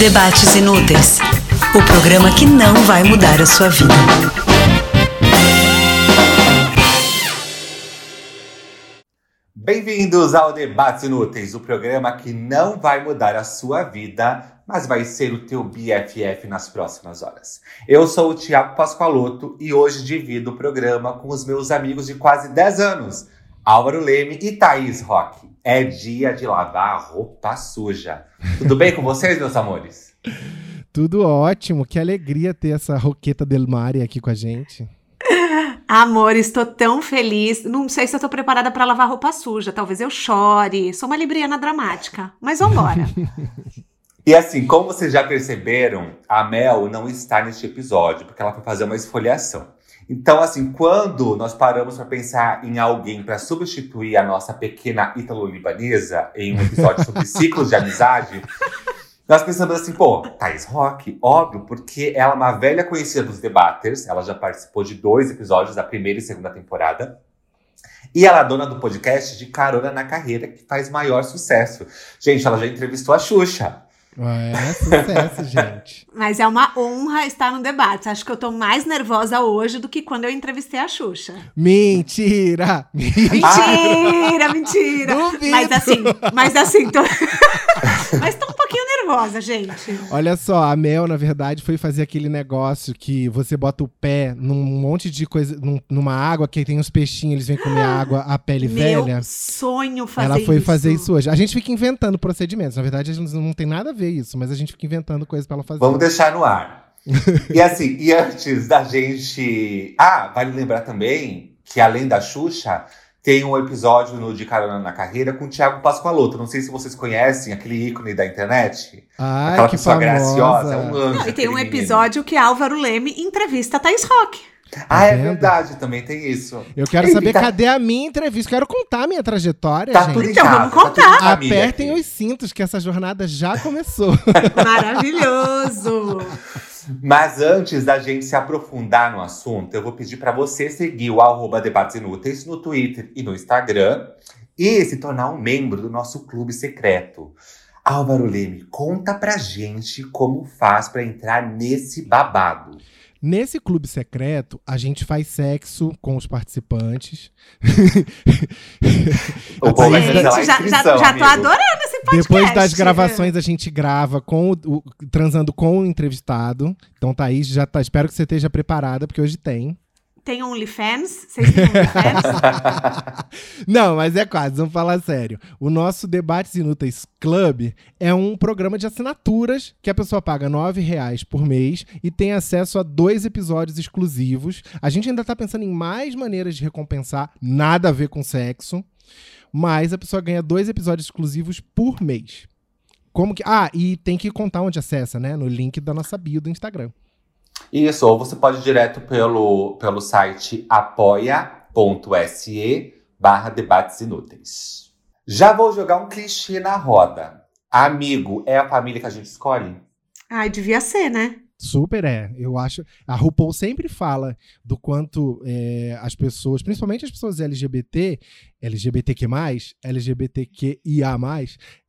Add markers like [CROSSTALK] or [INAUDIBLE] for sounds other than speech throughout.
Debates Inúteis o programa que não vai mudar a sua vida. Bem-vindos ao Debates Inúteis, o programa que não vai mudar a sua vida, mas vai ser o teu BFF nas próximas horas. Eu sou o Tiago Pascoaloto e hoje divido o programa com os meus amigos de quase 10 anos, Álvaro Leme e Thaís Roque. É dia de lavar roupa suja. Tudo bem com vocês, meus amores? Tudo ótimo, que alegria ter essa Roqueta Del Mare aqui com a gente. [LAUGHS] Amor, estou tão feliz. Não sei se eu tô preparada para lavar roupa suja. Talvez eu chore. Sou uma libriana dramática. Mas vambora. [LAUGHS] e assim, como vocês já perceberam, a Mel não está neste episódio, porque ela foi fazer uma esfoliação. Então, assim, quando nós paramos para pensar em alguém para substituir a nossa pequena ítalo-libanesa em um episódio sobre [LAUGHS] ciclos de amizade, nós pensamos assim, pô, Thais Rock, óbvio, porque ela é uma velha conhecida dos debaters, ela já participou de dois episódios da primeira e segunda temporada. E ela é dona do podcast de Carona na Carreira, que faz maior sucesso. Gente, ela já entrevistou a Xuxa. É sucesso, [LAUGHS] gente. Mas é uma honra estar no debate. Acho que eu tô mais nervosa hoje do que quando eu entrevistei a Xuxa. Mentira! Mentira, [LAUGHS] mentira! Duvido. Mas assim, mas assim, tô... [LAUGHS] mas tô um pouquinho nervosa, gente. Olha só, a Mel, na verdade, foi fazer aquele negócio que você bota o pé num monte de coisa, num, numa água que tem uns peixinhos, eles vêm comer água, a pele Meu velha. sonho fazer Ela foi isso. fazer isso hoje. A gente fica inventando procedimentos. Na verdade, a gente não tem nada a ver isso, mas a gente fica inventando coisas pra ela fazer. Vamos deixar no ar. [LAUGHS] e assim, e antes da gente. Ah, vale lembrar também que além da Xuxa, tem um episódio no De Carona na Carreira com o Thiago Pascoaloto. Não sei se vocês conhecem aquele ícone da internet. Ai, Aquela que pessoa famosa. graciosa, é um anjo. Não, e tem um aquele menino. episódio que Álvaro Leme entrevista a Thaís Rock. Ah, é vendo? verdade, também tem isso. Eu quero E saber tá- cadê a minha entrevista. Quero contar a minha trajetória, Tá gente. tudo em Então, casa, vamos tá tudo em contar. família Apertem aqui. os cintos que essa jornada já começou. [LAUGHS] Maravilhoso! Mas antes da gente se aprofundar no assunto, eu vou pedir para você seguir o arroba Debates Inúteis no Twitter e no Instagram e se tornar um membro do nosso clube secreto. Álvaro Leme, conta pra gente como faz para entrar nesse babado. Nesse clube secreto, a gente faz sexo com os participantes. Vai Gente, já, já, já tô amigo. adorando esse podcast. Depois das gravações, a gente grava com o, o- transando com o entrevistado. Então, Thaís, já tá, espero que você esteja preparada, porque hoje tem. Tem OnlyFans? Vocês têm OnlyFans? [LAUGHS] Não, mas é quase, vamos falar sério. O nosso Debates Inúteis Club é um programa de assinaturas que a pessoa paga 9 reais por mês e tem acesso a dois episódios exclusivos. A gente ainda tá pensando em mais maneiras de recompensar, nada a ver com sexo, mas a pessoa ganha dois episódios exclusivos por mês. Como que. Ah, e tem que contar onde acessa, né? No link da nossa bio do Instagram. Isso, ou você pode ir direto pelo, pelo site apoia.se barra debates inúteis. Já vou jogar um clichê na roda. Amigo é a família que a gente escolhe? Ai, devia ser, né? Super é. Eu acho. A RuPaul sempre fala do quanto é, as pessoas, principalmente as pessoas LGBT, LGBTQ, LGBTQIA,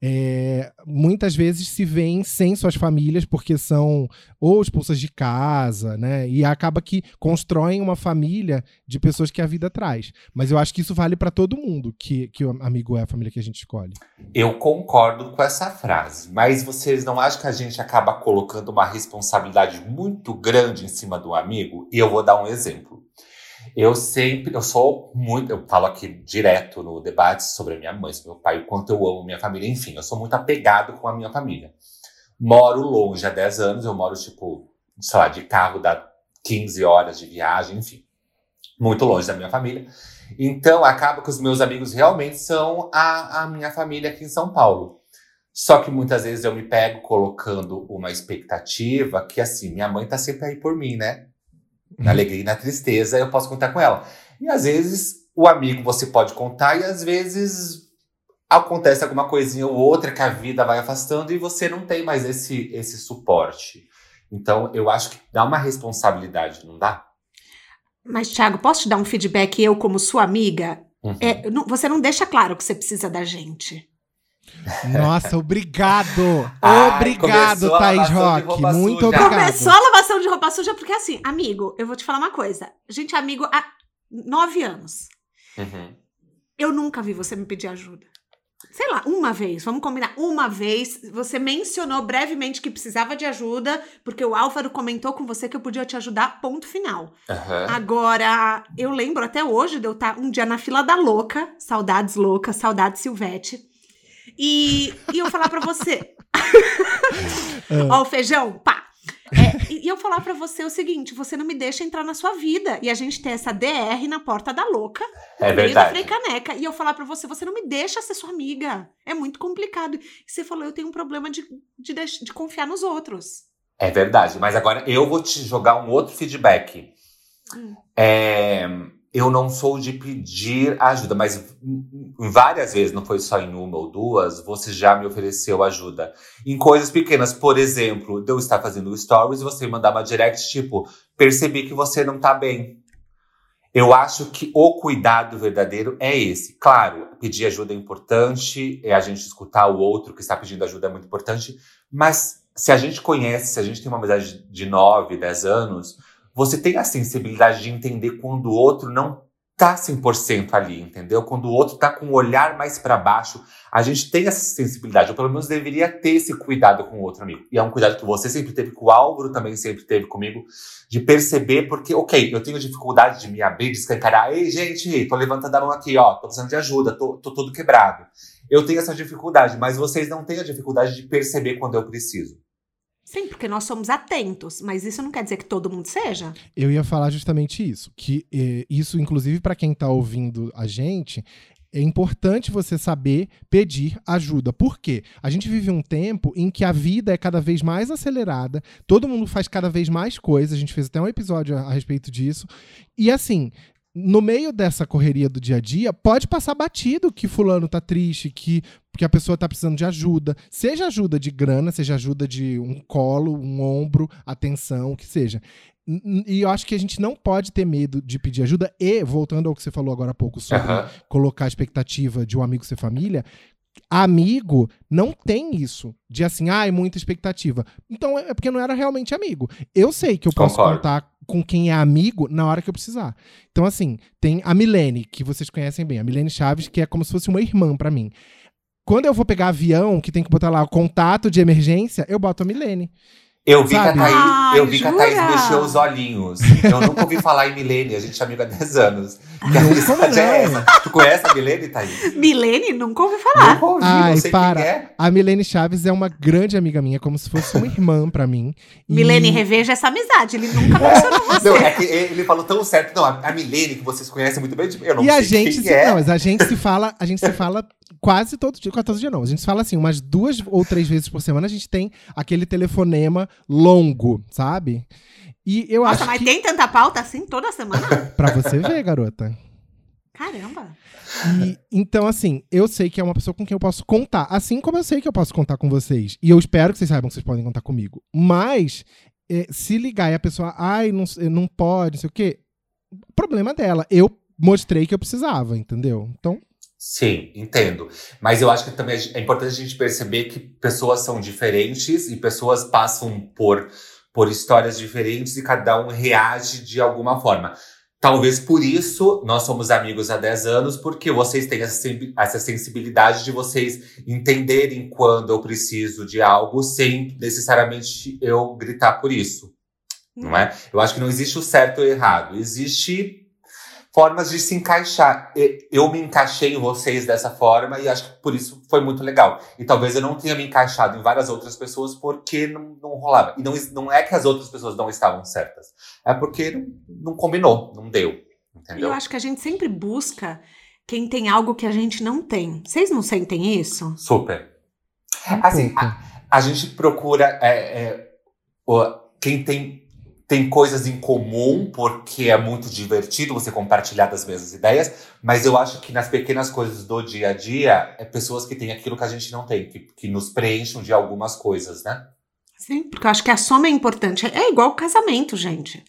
é, muitas vezes se veem sem suas famílias porque são ou expulsas de casa, né? E acaba que constroem uma família de pessoas que a vida traz. Mas eu acho que isso vale para todo mundo, que, que o amigo é a família que a gente escolhe. Eu concordo com essa frase, mas vocês não acham que a gente acaba colocando uma responsabilidade muito grande em cima do amigo? E eu vou dar um exemplo. Eu sempre, eu sou muito, eu falo aqui direto no debate sobre a minha mãe, sobre meu pai, o quanto eu amo minha família, enfim, eu sou muito apegado com a minha família. Moro longe há 10 anos, eu moro, tipo, sei lá, de carro dá 15 horas de viagem, enfim. Muito longe da minha família. Então, acaba que os meus amigos realmente são a, a minha família aqui em São Paulo. Só que muitas vezes eu me pego colocando uma expectativa que, assim, minha mãe tá sempre aí por mim, né? Na alegria e na tristeza, eu posso contar com ela. E às vezes o amigo você pode contar, e às vezes acontece alguma coisinha ou outra que a vida vai afastando e você não tem mais esse, esse suporte. Então, eu acho que dá uma responsabilidade, não dá? Mas, Thiago, posso te dar um feedback, eu, como sua amiga? Uhum. É, não- você não deixa claro que você precisa da gente. Nossa, obrigado! [LAUGHS] Ai, obrigado, Thaís Rock. Muito suja. obrigado. Começou a lavação de roupa suja, porque assim, amigo, eu vou te falar uma coisa. Gente amigo há nove anos. Uhum. Eu nunca vi você me pedir ajuda. Sei lá, uma vez, vamos combinar. Uma vez, você mencionou brevemente que precisava de ajuda, porque o Álvaro comentou com você que eu podia te ajudar, ponto final. Aham. Agora, eu lembro até hoje de eu estar um dia na fila da louca, saudades louca, saudades Silvete. E, e eu falar pra você. [LAUGHS] Ó, o feijão, pá. É, e eu falar pra você o seguinte: você não me deixa entrar na sua vida. E a gente tem essa DR na porta da louca, É no meio da Frei verdade. Caneca. E eu falar pra você: você não me deixa ser sua amiga. É muito complicado. E você falou: eu tenho um problema de, de, de confiar nos outros. É verdade. Mas agora eu vou te jogar um outro feedback. Hum. É, eu não sou de pedir ajuda, mas várias vezes, não foi só em uma ou duas, você já me ofereceu ajuda. Em coisas pequenas, por exemplo, eu estar fazendo stories e você me mandar uma direct, tipo, percebi que você não tá bem. Eu acho que o cuidado verdadeiro é esse. Claro, pedir ajuda é importante, é a gente escutar o outro que está pedindo ajuda é muito importante, mas se a gente conhece, se a gente tem uma amizade de 9, 10 anos, você tem a sensibilidade de entender quando o outro não tá 100% ali, entendeu? Quando o outro tá com o olhar mais para baixo, a gente tem essa sensibilidade, ou pelo menos deveria ter esse cuidado com o outro amigo. E é um cuidado que você sempre teve, que o Álvaro também sempre teve comigo, de perceber, porque, ok, eu tenho dificuldade de me abrir, de escancarar, ei, gente, tô levantando a mão aqui, ó, tô precisando de ajuda, tô, tô todo quebrado. Eu tenho essa dificuldade, mas vocês não têm a dificuldade de perceber quando eu preciso. Sim, porque nós somos atentos, mas isso não quer dizer que todo mundo seja. Eu ia falar justamente isso. Que eh, isso, inclusive, para quem tá ouvindo a gente, é importante você saber pedir ajuda. Por quê? A gente vive um tempo em que a vida é cada vez mais acelerada, todo mundo faz cada vez mais coisas. A gente fez até um episódio a, a respeito disso. E assim. No meio dessa correria do dia a dia, pode passar batido que fulano tá triste, que, que a pessoa tá precisando de ajuda. Seja ajuda de grana, seja ajuda de um colo, um ombro, atenção, o que seja. E eu acho que a gente não pode ter medo de pedir ajuda. E, voltando ao que você falou agora há pouco sobre Aham. colocar a expectativa de um amigo ser família, amigo não tem isso. De assim, ai, muita expectativa. Então é porque não era realmente amigo. Eu sei que eu posso Concordo. contar com quem é amigo na hora que eu precisar. Então, assim, tem a Milene, que vocês conhecem bem, a Milene Chaves, que é como se fosse uma irmã pra mim. Quando eu vou pegar avião, que tem que botar lá o contato de emergência, eu boto a Milene. Eu vi, que a? Thaís, Ai, eu vi que a Thaís mexeu os olhinhos. Eu nunca ouvi falar em Milene, a gente é amiga há 10 anos. Que como é essa? Tu conhece a Milene, Thaís? Milene, nunca ouvi falar. Nunca ouvi, Ai, não sei para. quem é. A Milene Chaves é uma grande amiga minha, como se fosse uma irmã pra mim. E- Milene, reveja essa amizade. Ele nunca mencionou você. Não, é que ele falou tão certo. Não, a a Milene, que vocês conhecem muito bem, tipo, eu não E sei a gente, quem se, é. não, mas a gente se fala, a gente se fala quase todo dia, quase todo dia não. A gente fala assim, umas duas ou três vezes por semana a gente tem aquele telefonema longo, sabe? E eu Nossa, acho mas que tem tanta pauta assim toda semana? [LAUGHS] pra você ver, garota. Caramba. E, então, assim, eu sei que é uma pessoa com quem eu posso contar. Assim como eu sei que eu posso contar com vocês. E eu espero que vocês saibam que vocês podem contar comigo. Mas, eh, se ligar e a pessoa, ai, não, não pode, não sei o quê, problema dela. Eu mostrei que eu precisava, entendeu? Então, Sim, entendo. Mas eu acho que também é importante a gente perceber que pessoas são diferentes e pessoas passam por, por histórias diferentes e cada um reage de alguma forma. Talvez por isso nós somos amigos há 10 anos, porque vocês têm essa, sen- essa sensibilidade de vocês entenderem quando eu preciso de algo sem necessariamente eu gritar por isso. Não é? Eu acho que não existe o certo ou o errado. Existe formas de se encaixar. Eu me encaixei em vocês dessa forma e acho que por isso foi muito legal. E talvez eu não tenha me encaixado em várias outras pessoas porque não, não rolava. E não, não é que as outras pessoas não estavam certas. É porque não, não combinou, não deu. Entendeu? eu acho que a gente sempre busca quem tem algo que a gente não tem. Vocês não sentem isso? Super. Assim, pouco. A gente procura é, é, o- quem tem, tem coisas em comum, porque é muito divertido você compartilhar das mesmas ideias, mas eu acho que nas pequenas coisas do dia a dia, é pessoas que têm aquilo que a gente não tem, que, que nos preenchem de algumas coisas, né? Sim, porque eu acho que a soma é importante. É igual o casamento, gente.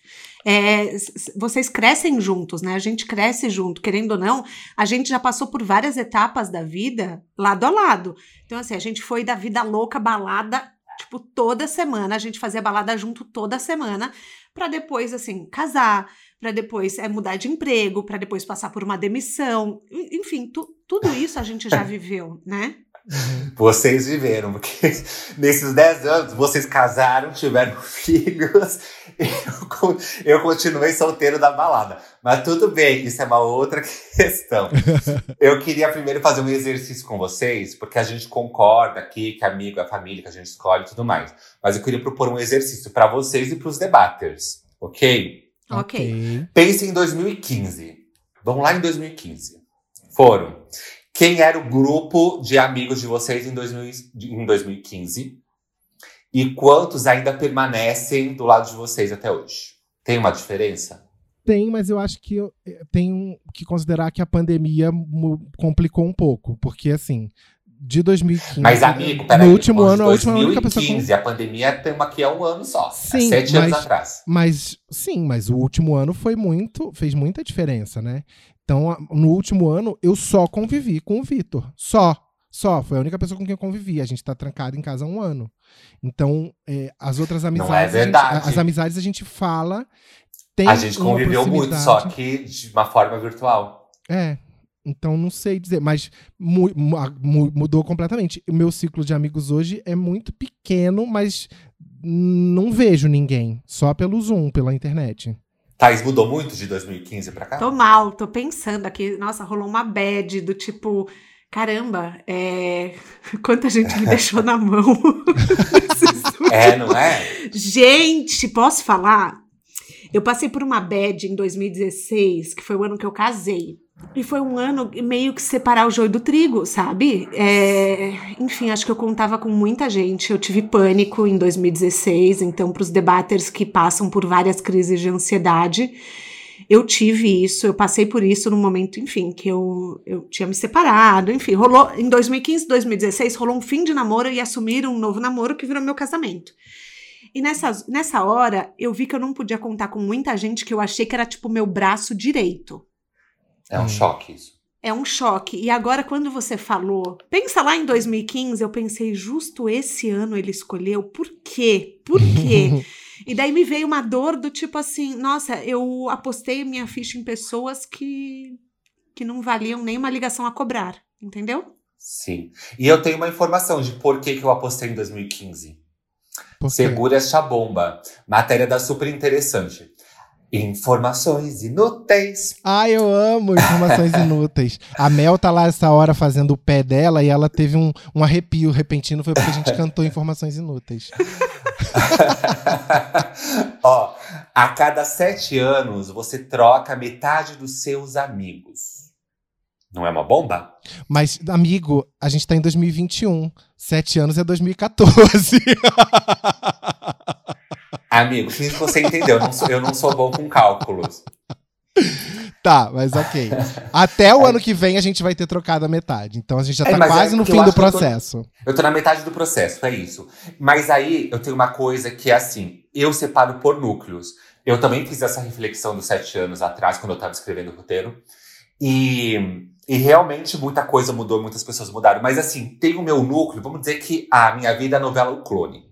É, vocês crescem juntos, né? A gente cresce junto, querendo ou não, a gente já passou por várias etapas da vida lado a lado. Então, assim, a gente foi da vida louca, balada, tipo, toda semana. A gente fazia balada junto toda semana, para depois, assim, casar, para depois é, mudar de emprego, para depois passar por uma demissão. Enfim, tu, tudo isso a gente já [LAUGHS] viveu, né? [LAUGHS] Vocês viveram, porque [LAUGHS] nesses 10 anos vocês casaram, tiveram filhos, eu, [LAUGHS] eu continuei solteiro da balada. Mas tudo bem, isso é uma outra [LAUGHS] questão. Eu queria primeiro fazer um exercício com vocês, porque a gente concorda aqui que amigo é família, que a gente escolhe e tudo mais. Mas eu queria propor um exercício para vocês e para os debaters, ok? Ok. Pense em 2015. Vamos lá em 2015. Foram quem era o grupo de amigos de vocês em, 2000, em 2015 e quantos ainda permanecem do lado de vocês até hoje. Tem uma diferença? Tem, mas eu acho que eu eh, tenho que considerar que a pandemia complicou um pouco, porque assim, de 2015. Mas, amigo, peraí. No último ano, a última única pessoa. 2015, a pandemia tem aqui há um ano só. Sim, sete mas, anos atrás. Mas, sim, mas o último ano foi muito. fez muita diferença, né? Então, no último ano, eu só convivi com o Vitor. Só. Só. Foi a única pessoa com quem eu convivi. A gente tá trancado em casa há um ano. Então, é, as outras amizades. Não é verdade. Gente, as amizades a gente fala. a gente conviveu muito, só que de uma forma virtual. É. Então, não sei dizer, mas mu mu mudou completamente. O meu ciclo de amigos hoje é muito pequeno, mas não vejo ninguém. Só pelo Zoom, pela internet. Thaís mudou muito de 2015 pra cá? Tô mal, tô pensando aqui. Nossa, rolou uma bad do tipo. Caramba, é... [LAUGHS] quanta gente me deixou na mão. [LAUGHS] é, não é? Gente, posso falar? Eu passei por uma bad em 2016, que foi o ano que eu casei. E foi um ano meio que separar o joio do trigo, sabe? É, enfim, acho que eu contava com muita gente. Eu tive pânico em 2016, então, para os debaters que passam por várias crises de ansiedade, eu tive isso, eu passei por isso no momento, enfim, que eu, eu tinha me separado. Enfim, rolou em 2015, 2016, rolou um fim de namoro e assumir um novo namoro que virou meu casamento. E nessa, nessa hora, eu vi que eu não podia contar com muita gente que eu achei que era tipo meu braço direito. É um hum. choque isso. É um choque. E agora, quando você falou, pensa lá em 2015, eu pensei, justo esse ano ele escolheu, por quê? Por quê? [LAUGHS] e daí me veio uma dor do tipo assim, nossa, eu apostei minha ficha em pessoas que, que não valiam nem uma ligação a cobrar, entendeu? Sim. E eu tenho uma informação de por que, que eu apostei em 2015. Segura essa bomba. Matéria da super interessante. Informações inúteis. Ah, eu amo informações inúteis. A Mel tá lá essa hora fazendo o pé dela e ela teve um, um arrepio repentino, foi porque a gente [LAUGHS] cantou informações inúteis. [LAUGHS] Ó, a cada sete anos você troca metade dos seus amigos. Não é uma bomba? Mas, amigo, a gente tá em 2021. Sete anos é 2014. [LAUGHS] Amigo, finge que você entendeu. Eu não sou, eu não sou bom com cálculos. Tá, mas ok. [LAUGHS] Até o ano que vem a gente vai ter trocado a metade. Então a gente já é, tá quase é no fim do processo. Eu tô, eu tô, na metade do processo, é isso. Mas aí eu tenho uma coisa que é assim: eu separo por núcleos. Eu também fiz essa reflexão dos sete anos atrás, quando eu tava escrevendo o roteiro. E, e realmente muita coisa mudou, muitas pessoas mudaram. Mas assim, tem o meu núcleo, vamos dizer que a minha vida é a novela O Clone.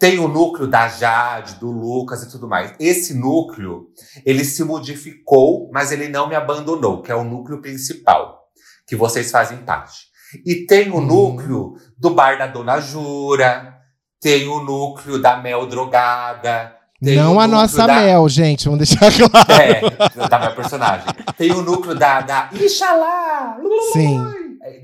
Tem o núcleo da Jade, do Lucas e tudo mais. Esse núcleo, ele se modificou, mas ele não me abandonou, que é o núcleo principal, que vocês fazem parte. E tem o hum. núcleo do bar da Dona Jura, tem o núcleo da Mel Drogada. não a nossa da... Mel, gente, vamos deixar claro. É, da minha personagem. Tem o núcleo da, da Ixalá! Sim.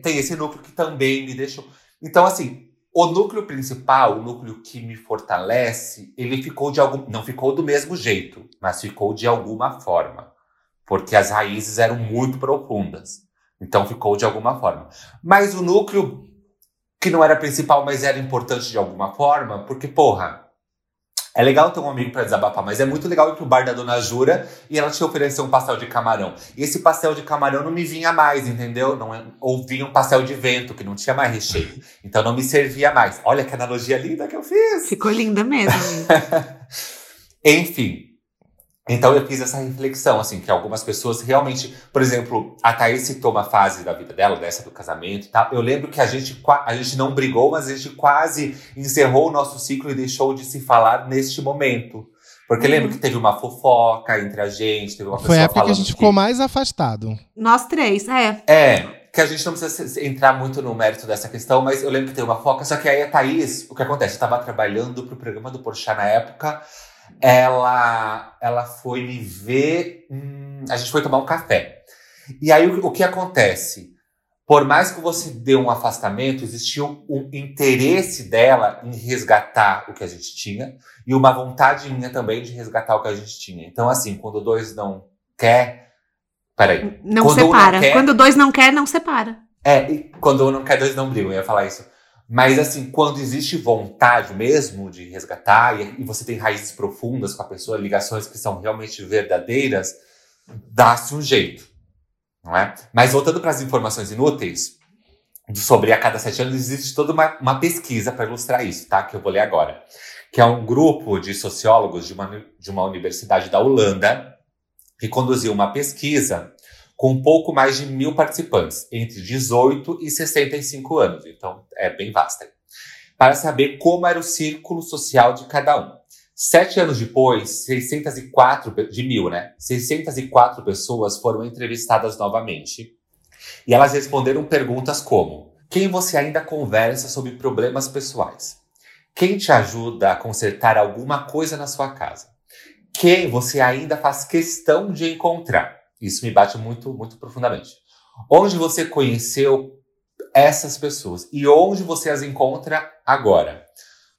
Tem esse núcleo que também me deixou. Então, assim, o núcleo principal, o núcleo que me fortalece, ele ficou de algum. Não ficou do mesmo jeito, mas ficou de alguma forma. Porque as raízes eram muito profundas. Então ficou de alguma forma. Mas o núcleo que não era principal, mas era importante de alguma forma, porque, porra, É legal ter um amigo para desabafar, mas é muito legal ir pro bar da Dona Jura e ela te oferecer um pastel de camarão. E esse pastel de camarão não me vinha mais, entendeu? Não, é, ou vinha um pastel de vento, que não tinha mais recheio. Então não me servia mais. Olha que analogia linda que eu fiz. Ficou linda mesmo. [LAUGHS] Enfim, então eu fiz essa reflexão, assim, que algumas pessoas realmente, por exemplo, a Thaís citou uma fase da vida dela, dessa do casamento e tal. Eu lembro que a gente, a gente não brigou, mas a gente quase encerrou o nosso ciclo e deixou de se falar neste momento. Porque lembro que teve uma fofoca entre a gente, teve uma Foi a época que a gente que... ficou mais afastado. Nós três, é. É, que a gente não precisa entrar muito no mérito dessa questão, mas eu lembro que teve uma fofoca, só que aí a Thaís, o que acontece? Eu tava trabalhando pro programa do Porchat na época, ela, ela foi me ver. Hum, a gente foi tomar um café. E aí o, o, que acontece? Por mais que você dê um afastamento, existia um, um, interesse dela em resgatar o que a gente tinha e uma vontade minha também de resgatar o que a gente tinha. Então, assim, quando dois não quer. Peraí. Não quando separa. Um não quer, quando dois não quer, não separa. É, quando um não quer, dois não brigam. Eu ia falar isso. Mas, assim, quando existe vontade mesmo de resgatar e, você tem raízes profundas com a pessoa, ligações que são realmente verdadeiras, dá-se um jeito, não é? Mas voltando para as informações inúteis, sobre a cada sete anos, existe toda uma, uma pesquisa para ilustrar isso, tá? Que eu vou ler agora. Que é um grupo de sociólogos de uma, de uma universidade da Holanda que conduziu uma pesquisa com pouco mais de mil participantes, entre 18 e 65 anos. Então, é bem vasta. Para saber como era o círculo social de cada um. Sete anos depois, 604 de mil, né? 604 pessoas foram entrevistadas novamente. E elas responderam perguntas como: quem você ainda conversa sobre problemas pessoais? Quem te ajuda a consertar alguma coisa na sua casa? Quem você ainda faz questão de encontrar? Isso me bate muito, muito profundamente. Onde você conheceu essas pessoas e onde você as encontra agora?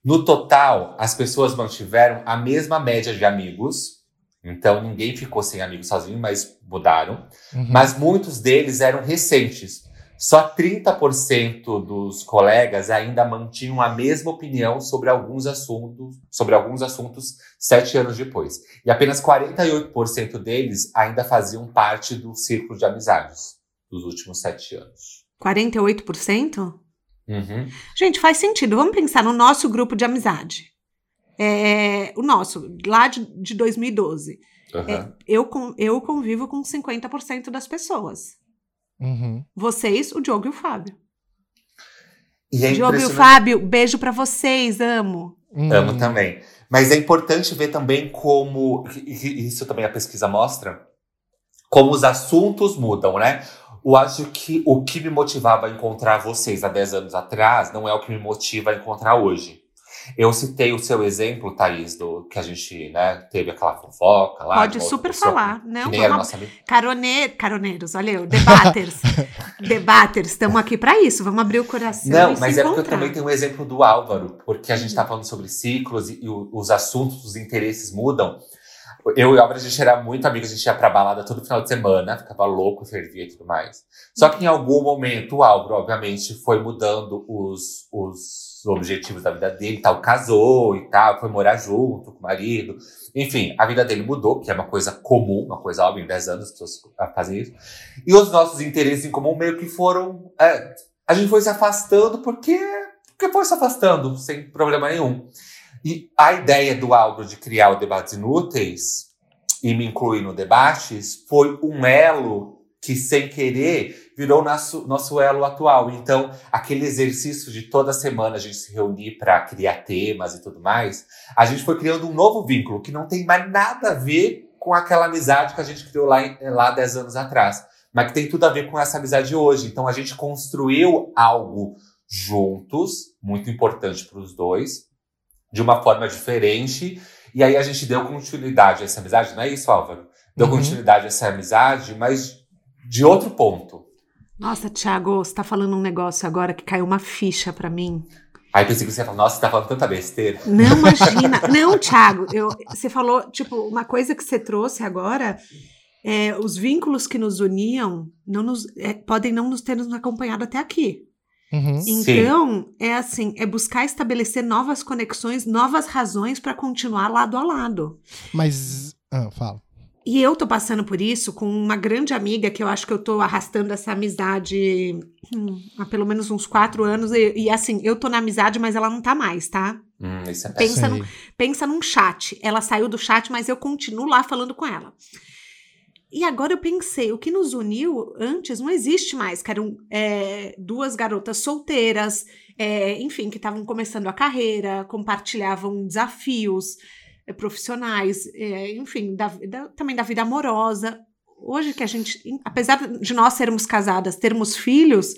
No total, as pessoas mantiveram a mesma média de amigos. Então, ninguém ficou sem amigos sozinho, mas mudaram. Uhum. Mas muitos deles eram recentes. Só 30% dos colegas ainda mantinham a mesma opinião sobre alguns assuntos, sobre alguns assuntos sete anos depois. E apenas 48% deles ainda faziam parte do círculo de amizades dos últimos sete anos. 48%? Uhum. Gente, faz sentido. Vamos pensar no nosso grupo de amizade. É, o nosso, lá de, de 2012. Uhum. É, eu, eu convivo com 50% das pessoas. Uhum. Vocês, o Diogo e o Fábio. E é Diogo e o Fábio, beijo para vocês, amo. Uhum. Amo também. Mas é importante ver também como, isso também a pesquisa mostra, como os assuntos mudam, né? Eu acho que o que me motivava a encontrar vocês há 10 anos atrás não é o que me motiva a encontrar hoje. Eu citei o seu exemplo, Thaís, do que a gente né, teve aquela fofoca lá. Pode super falar. Não, que nem era nossa Carone... Caroneiros, olha eu, debaters. [LAUGHS] debaters, estamos aqui para isso. Vamos abrir o coração. Não, mas é porque eu também tenho um exemplo do Álvaro, porque a gente está falando sobre ciclos e, e os assuntos, os interesses mudam. Eu e o Álvaro, a gente era muito amigo, a gente ia pra balada todo final de semana, ficava louco, fervia e tudo mais. Só que em algum momento o Álvaro, obviamente, foi mudando os, os objetivos da vida dele, tal, casou e tal, foi morar junto com o marido. Enfim, a vida dele mudou, que é uma coisa comum, uma coisa óbvia, em 10 anos as pessoas fazem isso. E os nossos interesses em comum meio que foram. É, a gente foi se afastando porque, porque foi se afastando, sem problema nenhum. E a ideia do Álvaro de criar o Debates Inúteis e me incluir no Debates foi um elo que, sem querer, virou nosso, nosso elo atual. Então, aquele exercício de toda semana a gente se reunir para criar temas e tudo mais, a gente foi criando um novo vínculo que não tem mais nada a ver com aquela amizade que a gente criou lá, lá 10 anos atrás, mas que tem tudo a ver com essa amizade hoje. Então, a gente construiu algo juntos, muito importante para os dois, de uma forma diferente. E aí a gente deu continuidade a essa amizade, não é isso, Álvaro? Deu uhum. continuidade a essa amizade, mas de outro ponto. Nossa, Thiago, você tá falando um negócio agora que caiu uma ficha para mim. Aí pensei que você ia falar, nossa, você tá falando tanta besteira. Não, [LAUGHS] imagina. não, Thiago, eu, você falou, tipo, uma coisa que você trouxe agora, é, os vínculos que nos uniam não nos, é, podem não nos ter nos acompanhado até aqui. Uhum. Então, é assim, é buscar estabelecer novas conexões, novas razões para continuar lado a lado. Mas. Ah, fala. E eu tô passando por isso com uma grande amiga que eu acho que eu tô arrastando essa amizade hum, há pelo menos uns quatro anos. E, e, assim, eu tô na amizade, mas ela não tá mais, tá? Hum, isso é Pensa, no, pensa num chat. Ela saiu do chat, mas eu continuo lá falando com ela. E agora eu pensei, o que nos uniu antes não existe mais, que eram é, duas garotas solteiras, é, enfim, que estavam começando a carreira, compartilhavam desafios profissionais, é, enfim, da, da- também da vida amorosa. Hoje que a gente, apesar de nós sermos casadas, termos filhos,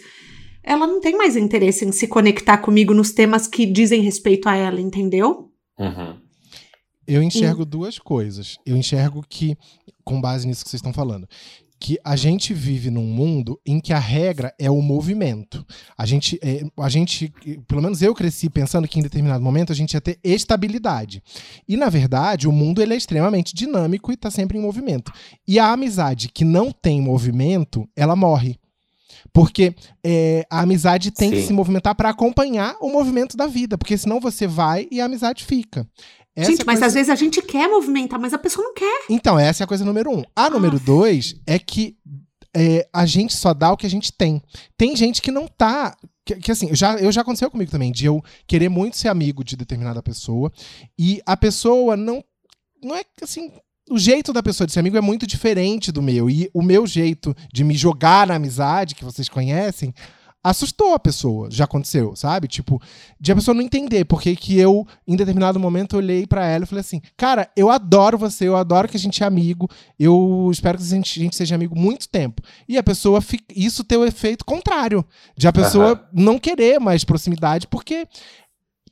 ela não tem mais interesse em se conectar comigo nos temas que dizem respeito a ela, entendeu? Uhum. Eu enxergo duas coisas. Eu enxergo que, com base nisso que vocês estão falando, que a gente vive num mundo em que a regra é o movimento. A gente, é, a gente, pelo menos eu cresci pensando que em determinado momento a gente ia ter estabilidade. E na verdade, o mundo ele é extremamente dinâmico e está sempre em movimento. E a amizade que não tem movimento, ela morre. Porque é, a amizade tem que Sim. se movimentar para acompanhar o movimento da vida, porque senão você vai e a amizade fica. Essa gente, é mas coisa- às vezes a gente quer movimentar, mas a pessoa não quer. Então, essa é a coisa número um. A número Aff. dois é que é, a gente só dá o que a gente tem. Tem gente que não tá. Que, que, assim, já, eu já aconteceu comigo também, de eu querer muito ser amigo de determinada pessoa e a pessoa não. Não é que assim. O jeito da pessoa de ser amigo é muito diferente do meu. E o meu jeito de me jogar na amizade, que vocês conhecem, assustou a pessoa. Já aconteceu, sabe? Tipo, de a pessoa não entender porque que eu, em determinado momento, olhei pra ela e falei assim: Cara, eu adoro você, eu adoro que a gente é amigo, eu espero que a gente, a gente seja amigo muito tempo. E a pessoa, isso ter o efeito contrário, de a pessoa Aham. não querer mais proximidade, porque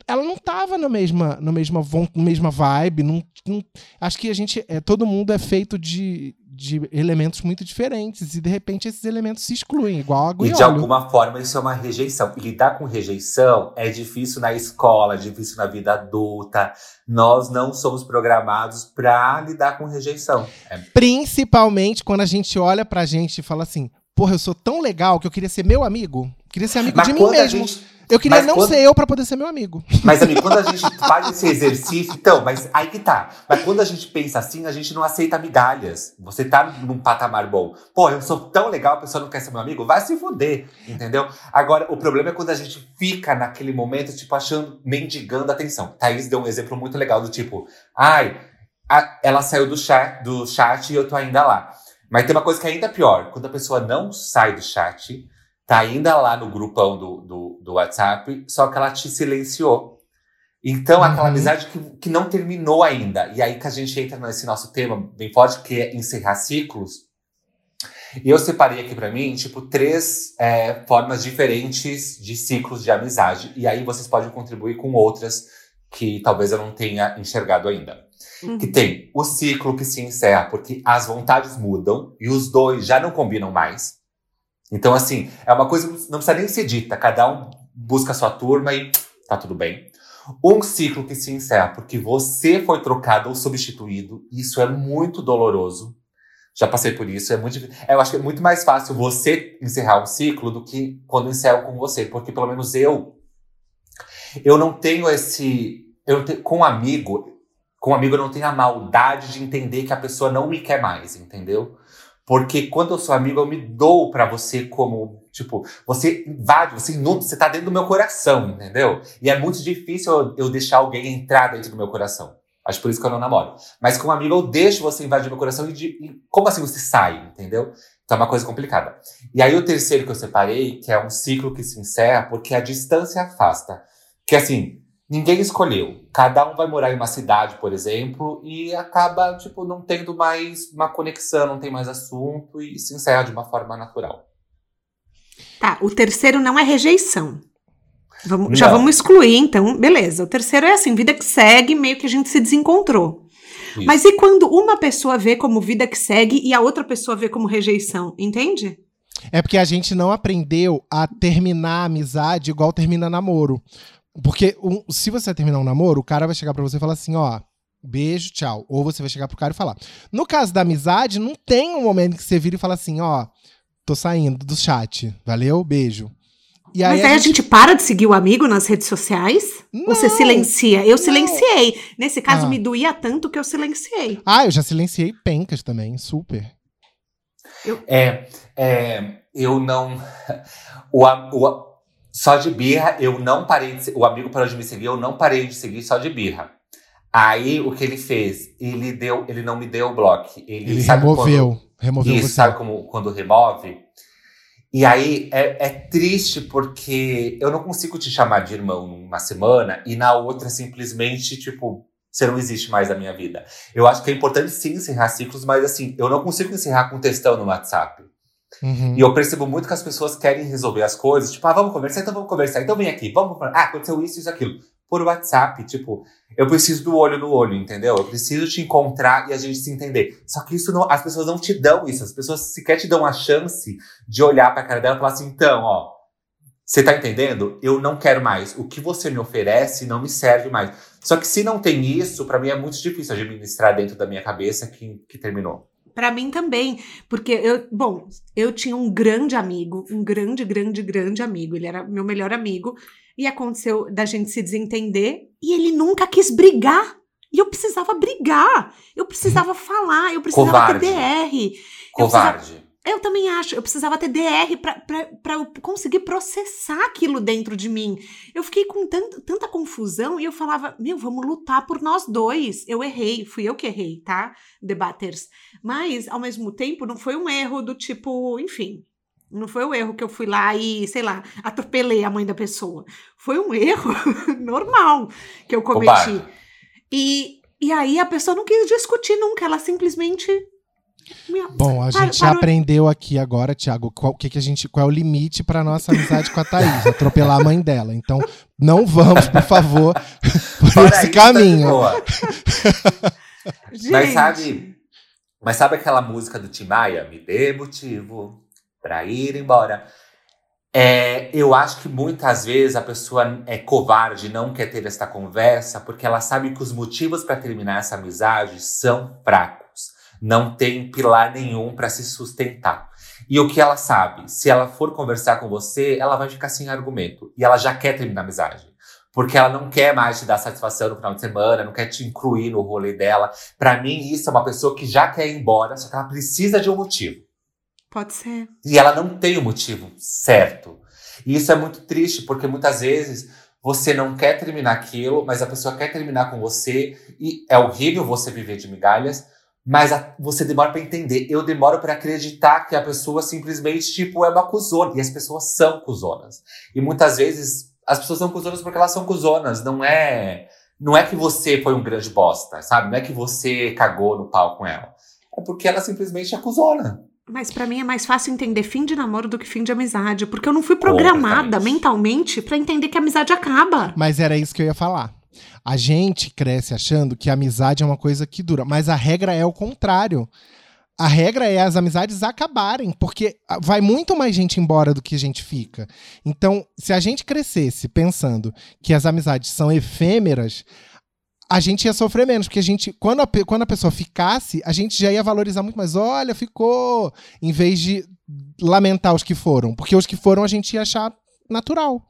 ela não tava na mesma, na mesma, mesma vibe. Não, não- acho que a gente, é, todo mundo é feito de, de elementos muito diferentes e de repente esses elementos se excluem, igual água e, E de óleo. alguma forma isso é uma rejeição. E lidar com rejeição é difícil na escola, é difícil na vida adulta. Nós não somos programados para lidar com rejeição. É, Principalmente quando a gente olha pra gente e fala assim: Porra, eu sou tão legal que eu queria ser meu amigo. Queria ser amigo mas de mim quando a mesmo. gente. Eu queria mas não quando- ser eu pra poder ser meu amigo. Mas, amigo, quando a [LAUGHS] gente faz esse exercício, então, mas aí que tá. Mas quando a gente pensa assim, a gente não aceita migalhas. Você tá num patamar bom. Pô, eu sou tão legal, a pessoa não quer ser meu amigo? Vai se fuder, entendeu? Agora, o problema é quando a gente fica naquele momento, tipo, achando, mendigando atenção. Thaís deu um exemplo muito legal do tipo, ai, a- ela saiu do chat, do chat e eu tô ainda lá. Mas tem uma coisa que é ainda pior. Quando a pessoa não sai do chat, tá ainda lá no grupão do, do, do WhatsApp, só que ela te silenciou. Então, aquela Uhum. amizade que, que não terminou ainda. E aí que a gente entra nesse nosso tema bem forte, que é encerrar ciclos. E eu separei aqui pra mim, tipo, três é, formas diferentes de ciclos de amizade. E aí vocês podem contribuir com outras que talvez eu não tenha enxergado ainda. Uhum. Que tem o ciclo que se encerra porque as vontades mudam e os dois já não combinam mais. Então, assim, é uma coisa que não precisa nem ser dita. Cada um busca a sua turma e tá tudo bem. Um ciclo que se encerra porque você foi trocado ou substituído. Isso é muito doloroso. Já passei por isso. É muito, difí- eu acho que é muito mais fácil você encerrar um ciclo do que quando encerro com você. Porque pelo menos eu, eu não tenho esse. Eu com um amigo, com um amigo eu não tenho a maldade de entender que a pessoa não me quer mais, entendeu? Porque quando eu sou amigo, eu me dou pra você como, tipo, você invade, você inunda, você tá dentro do meu coração, entendeu? E é muito difícil eu, eu deixar alguém entrar dentro do meu coração. Acho por isso que eu não namoro. Mas com um amigo, eu deixo você invadir meu coração e, de- e como assim você sai, entendeu? Então é uma coisa complicada. E aí o terceiro que eu separei, que é um ciclo que se encerra porque a distância afasta. Que assim, ninguém escolheu. Cada um vai morar em uma cidade, por exemplo, e acaba, tipo, não tendo mais uma conexão, não tem mais assunto e se encerra de uma forma natural. Tá, o terceiro não é rejeição. Vamos- já Não. vamos excluir, então, beleza. O terceiro é assim, vida que segue, meio que a gente se desencontrou. Isso. Mas e quando uma pessoa vê como vida que segue e a outra pessoa vê como rejeição, entende? É porque a gente não aprendeu a terminar a amizade igual termina namoro. Porque um- se você terminar um namoro, o cara vai chegar pra você e falar assim, ó, beijo, tchau. Ou você vai chegar pro cara e falar. No caso da amizade, não tem um momento que você vira e fala assim, ó, tô saindo do chat, valeu, beijo. E aí Mas aí a gente para de seguir o amigo nas redes sociais? Ou você Não, silencia? Eu não. silenciei. Nesse caso, Ah. me doía tanto que eu silenciei. Ah, eu já silenciei pencas também, super. É, é, eu não. [LAUGHS] O, a- o a- só de birra, eu não parei de. O amigo parou de me seguir, eu não parei de seguir só de birra. Aí o que ele fez? Ele deu, ele não me deu o bloco. Ele, Ele removeu. Quando, removeu isso, você. sabe como quando remove? E aí é, é triste porque eu não consigo te chamar de irmão numa semana e na outra simplesmente, tipo, você não existe mais na minha vida. Eu acho que é importante sim encerrar ciclos, mas assim, eu não consigo encerrar com textão no WhatsApp. Uhum. E eu percebo muito que as pessoas querem resolver as coisas, tipo, ah, vamos conversar, então vamos conversar, então vem aqui, vamos. Ah, aconteceu isso, isso, aquilo. Por WhatsApp, tipo, eu preciso do olho no olho, entendeu? Eu preciso te encontrar e a gente se entender. Só que isso não, as pessoas não te dão isso, as pessoas sequer te dão a chance de olhar pra cara dela e falar assim, então, ó, você tá entendendo? Eu não quero mais. O que você me oferece não me serve mais. Só que se não tem isso, pra mim é muito difícil administrar dentro da minha cabeça que, que terminou. Pra mim também, porque eu, bom, eu tinha um grande amigo, um grande, grande, grande amigo. Ele era meu melhor amigo e aconteceu da gente se desentender e ele nunca quis brigar. E eu precisava brigar, eu precisava [LAUGHS] falar, eu precisava Covarde. ter DR. Covarde. Eu também acho, eu precisava ter DR pra eu conseguir processar aquilo dentro de mim. Eu fiquei com tant- tanta confusão e eu falava, meu, vamos lutar por nós dois. Eu errei, fui eu que errei, tá? Debaters. Mas, ao mesmo tempo, não foi um erro do tipo, enfim. Não foi o erro que eu fui lá e, sei lá, atropelei a mãe da pessoa. Foi um [LAUGHS] erro normal que eu cometi. E, e aí a pessoa não quis discutir nunca, ela simplesmente. Bom, a gente parou- aprendeu aqui agora, Thiago, qual, que que a gente, qual é o limite pra nossa amizade com a Thaís, atropelar a mãe dela. Então, não vamos, por favor, [LAUGHS] por Fora esse tá caminho. Gente, Mas sabe, mas sabe aquela música do Tim Maia? Me dê motivo pra ir embora. É, eu acho que muitas vezes a pessoa é covarde, não quer ter esta conversa, porque ela sabe que os motivos para terminar essa amizade são fracos. Não tem pilar nenhum para se sustentar. E o que ela sabe? Se ela for conversar com você, ela vai ficar sem argumento. E ela já quer terminar a amizade. Porque ela não quer mais te dar satisfação no final de semana, não quer te incluir no rolê dela. Pra mim, isso é uma pessoa que já quer ir embora, só que ela precisa de um motivo. Pode ser. E ela não tem o motivo certo. E isso é muito triste, porque muitas vezes você não quer terminar aquilo, mas a pessoa quer terminar com você. E é horrível você viver de migalhas, mas a- você demora pra entender. Eu demoro pra acreditar que a pessoa simplesmente, tipo, é uma cuzona. E as pessoas são cuzonas. E muitas vezes as pessoas são cuzonas porque elas são cuzonas. Não é, não é que você foi um grande bosta, sabe? Não é que você cagou no pau com ela. É porque ela simplesmente é cuzona. Mas pra mim é mais fácil entender fim de namoro do que fim de amizade, porque eu não fui programada mentalmente pra entender que a amizade acaba. Mas era isso que eu ia falar. A gente cresce achando que a amizade é uma coisa que dura, mas a regra é o contrário. A regra é as amizades acabarem, porque ah, vai muito mais gente embora do que gente fica. Então, se a gente crescesse pensando que as amizades são efêmeras, a gente ia sofrer menos, porque a gente, quando a, quando a pessoa ficasse, a gente já ia valorizar muito mais. Olha, ficou, em vez de lamentar os que foram, porque os que foram a gente ia achar natural.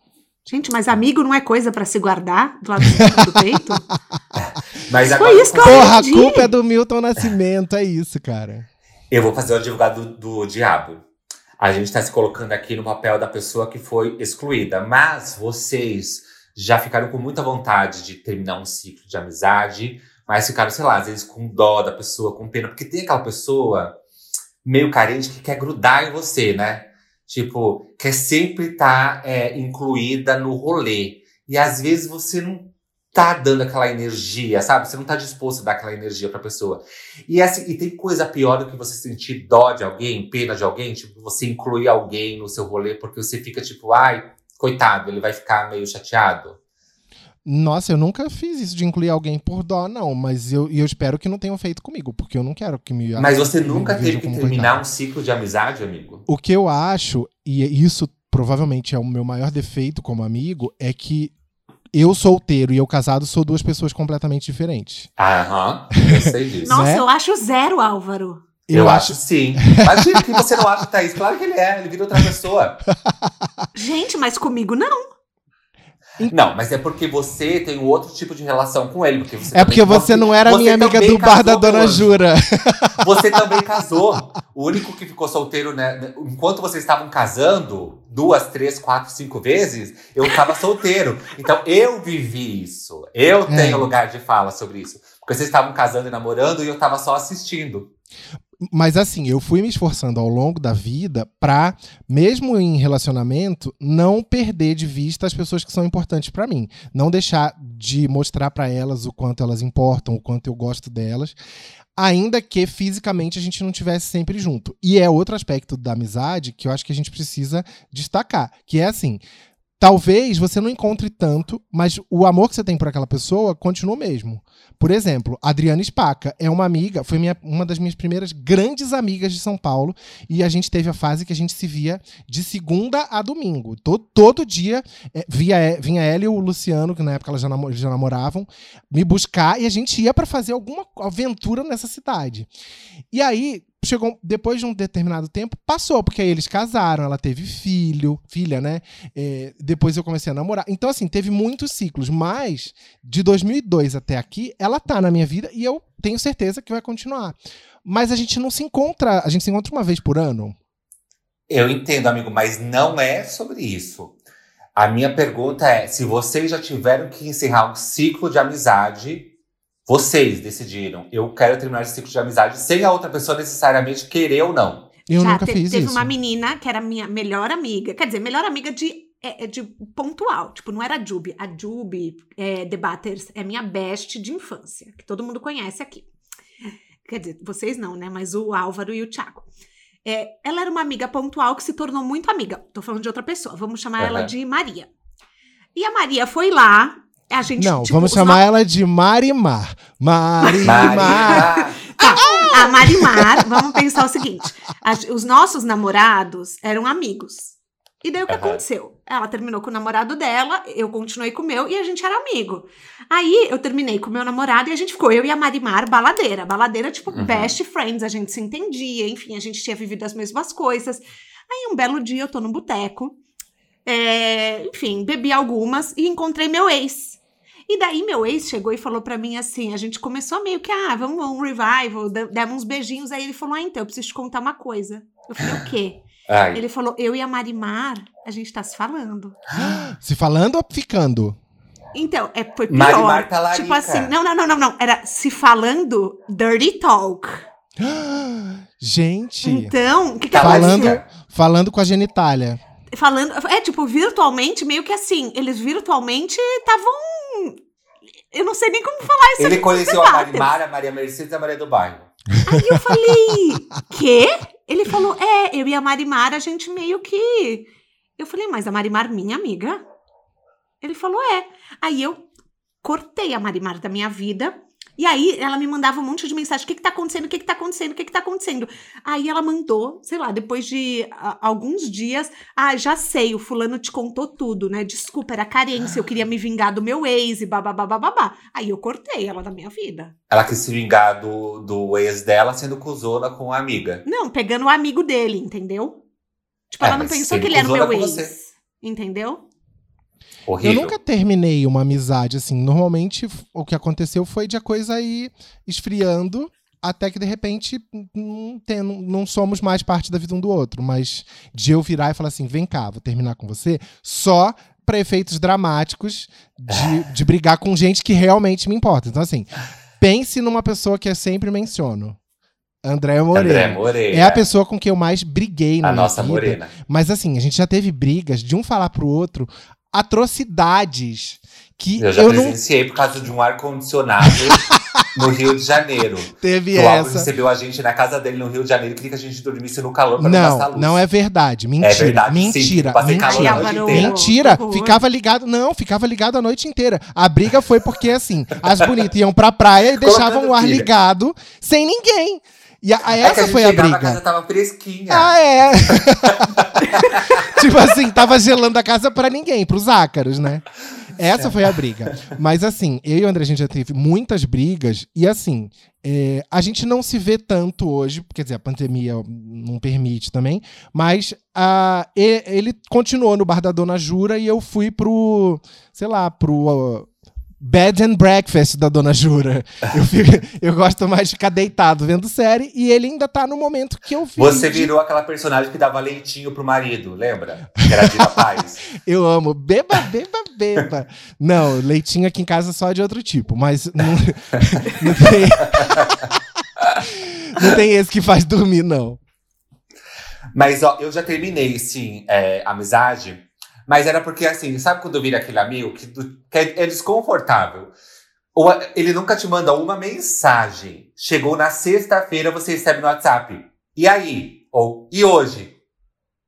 Gente, mas amigo não é coisa pra se guardar do lado do peito? [LAUGHS] Mas Foi agora isso que eu Porra, a aprendi. culpa é do Milton Nascimento, é isso, cara. Eu vou fazer o advogado do, do diabo. A gente está se colocando aqui no papel da pessoa que foi excluída. Mas vocês já ficaram com muita vontade de terminar um ciclo de amizade, mas ficaram, sei lá, às vezes com dó da pessoa, com pena. Porque tem aquela pessoa meio carente que quer grudar em você, né? Tipo, quer sempre estar incluída no rolê. E às vezes você não tá dando aquela energia, sabe? Você não tá disposto a dar aquela energia pra pessoa. E, assim, e tem coisa pior do que você sentir dó de alguém, pena de alguém, tipo, você incluir alguém no seu rolê porque você fica tipo, ai, coitado, ele vai ficar meio chateado. Nossa, eu nunca fiz isso de incluir alguém por dó, não. Mas eu, eu espero que não tenham feito comigo, porque eu não quero que me. Mas você nunca teve que como terminar coitado. um ciclo de amizade, amigo? O que eu acho, e isso provavelmente é o meu maior defeito como amigo, é que eu solteiro e eu casado sou duas pessoas completamente diferentes. Aham, [LAUGHS] eu sei disso. Nossa, Né? eu acho zero, Álvaro. eu, acho sim. Imagina que você não acha, Thaís. Claro que ele é, ele vira outra pessoa. [LAUGHS] Gente, mas comigo não. Não, mas é porque você tem um outro tipo de relação com ele. Porque você É porque você não era você minha amiga do bar da Dona. Jura. [LAUGHS] Você também casou. O único que ficou solteiro, né? Enquanto vocês estavam casando, duas, três, quatro, cinco vezes, eu tava solteiro. Então eu vivi isso. Eu É. tenho lugar de fala sobre isso. Porque vocês estavam casando e namorando e eu tava só assistindo. Mas assim, eu fui me esforçando ao longo da vida pra, mesmo em relacionamento, não perder de vista as pessoas que são importantes pra mim. Não deixar de mostrar pra elas o quanto elas importam, o quanto eu gosto delas. Ainda que fisicamente a gente não tivesse sempre junto. E é outro aspecto da amizade que eu acho que a gente precisa destacar. Que é assim. Talvez você não encontre tanto, mas o amor que você tem por aquela pessoa continua o mesmo. Por exemplo, Adriana Spaca é uma amiga, foi minha- uma das minhas primeiras grandes amigas de São Paulo, e a gente teve a fase que a gente se via de segunda a domingo. To- todo dia é, via, vinha ela e o Luciano, que na época elas já, namo- eles já namoravam, me buscar e a gente ia pra fazer alguma aventura nessa cidade. E aí, chegou, depois de um determinado tempo, passou, porque aí eles casaram, ela teve filho, filha, né? É, depois eu comecei a namorar. Então, assim, teve muitos ciclos, mas de 2002 até aqui, ela tá na minha vida e eu tenho certeza que vai continuar. Mas a gente não se encontra, a gente se encontra uma vez por ano. Eu entendo, amigo, mas não é sobre isso. A minha pergunta é: se vocês já tiveram que encerrar um ciclo de amizade, vocês decidiram, eu quero terminar esse ciclo de amizade sem a outra pessoa necessariamente querer ou não. Eu Já nunca te- fiz teve isso. uma menina que era minha melhor amiga. Quer dizer, melhor amiga de, é, é de pontual. Tipo, não era a Jubi. A Jubi é, Debaters é minha best de infância, que todo mundo conhece aqui. Quer dizer, vocês não, né? Mas o Álvaro e o Thiago. É, ela era uma amiga pontual que se tornou muito amiga. Tô falando de outra pessoa. Vamos chamar ela Aham. de Maria. E a Maria foi lá. A gente, Não, tipo, vamos os chamar no- ela de Marimar. Marimar. Maria! A Marimar, vamos pensar o seguinte: as- os nossos namorados eram amigos. E daí o que Aham. aconteceu? Ela terminou com o namorado dela, eu continuei com o meu e a gente era amigo. Aí eu terminei com o meu namorado e a gente ficou, eu e a Marimar, baladeira. Baladeira, tipo, Uhum. best friends, a gente se entendia, enfim, a gente tinha vivido as mesmas coisas. Aí um belo dia eu tô no boteco, é, enfim, bebi algumas e encontrei meu ex. E daí meu ex chegou e falou pra mim assim, a gente começou meio que, ah, vamos um revival, de- demos uns beijinhos, aí ele falou, ah, então, eu preciso te contar uma coisa. Eu falei, o quê? [GASPS] Ai, Ele falou, eu e a Marimar, a gente tá se falando. [GASPS] Se falando ou ficando? Então, é, foi pior. Marimar Talarica. tipo assim, não, não, não, não, não, era se falando dirty talk. [GASPS] Gente, Então, o que que falando, aconteceu? falando com a genitália. Falando, é tipo, virtualmente, meio que assim, eles virtualmente estavam... Eu não sei nem como falar isso Ele conheceu a debaters. Marimar, a Maria Mercedes e a Maria do Bairro. Aí eu falei, [LAUGHS] quê? Ele falou, é, eu e a Marimar, a gente meio que. Eu falei, mas a Marimar, minha amiga? Ele falou, é. Aí eu cortei a Marimar da minha vida. E aí ela me mandava um monte de mensagem: o que, que tá acontecendo? O que, que tá acontecendo? O que, que tá acontecendo? Aí ela mandou, sei lá, depois de ah, alguns dias, ah, já sei, o fulano te contou tudo, né? Desculpa, era carência, eu queria me vingar do meu ex e babá. Aí eu cortei ela da minha vida. Ela quis se vingar do, do ex dela sendo cuzona com a amiga. Não, pegando o amigo dele, entendeu? Tipo, É, ela não pensou que ele era o meu ex. você. Entendeu? Horrível. Eu nunca terminei uma amizade assim. Normalmente o que aconteceu foi de a coisa ir esfriando até que de repente não, tem- não- somos mais parte da vida um do outro. Mas de eu virar e falar assim: vem cá, vou terminar com você, só para efeitos dramáticos de, [LAUGHS] de brigar com gente que realmente me importa. Então, assim, pense numa pessoa que eu sempre menciono. André Moreira. André Moreira. É a pessoa com quem eu mais briguei na A nossa vida. morena. Mas assim, a gente já teve brigas de um falar pro outro atrocidades que Eu já eu não presenciei por causa de um ar-condicionado [LAUGHS] no Rio de Janeiro. teve o essa. recebeu a gente na casa dele no Rio de Janeiro e queria que a gente dormisse no calor pra não, Não, luz. não é verdade. Mentira. verdade, sim. mentira. Passei calor mentira. a noite Álvaro. inteira. Mentira, Horror. ficava ligado, não, ficava ligado a noite inteira. A briga foi porque, assim, as bonitas iam pra praia e deixavam o ar ligado sem ninguém. E a, a É a essa gente foi a briga. A casa tava fresquinha. Ah, é. [LAUGHS] tipo assim, tava gelando a casa pra ninguém, pros ácaros, né? Essa foi a briga. Mas assim, eu e o André, a gente já teve muitas brigas. E assim, é, a gente não se vê tanto hoje, quer dizer, a pandemia não permite também. Mas a, ele continuou no Bar da Dona Jura e eu fui pro, sei lá, pro. Bed and Breakfast da Dona Jura. Eu, fico, [LAUGHS] eu gosto mais de ficar deitado vendo série e ele ainda tá no momento que eu vi. Você virou aquela personagem que dava leitinho pro marido, lembra? Que era de rapaz. [LAUGHS] eu amo. Beba, beba, beba. não, leitinho aqui em casa só de outro tipo, mas não, [LAUGHS] não tem. não tem esse que faz dormir, não. Mas, ó, eu já terminei, sim, é, amizade mas era porque, assim, sabe quando vira aquele amigo que, que é, é desconfortável? Ou ele nunca te manda uma mensagem. Chegou na sexta-feira, você recebe no WhatsApp. E aí? Ou, e hoje?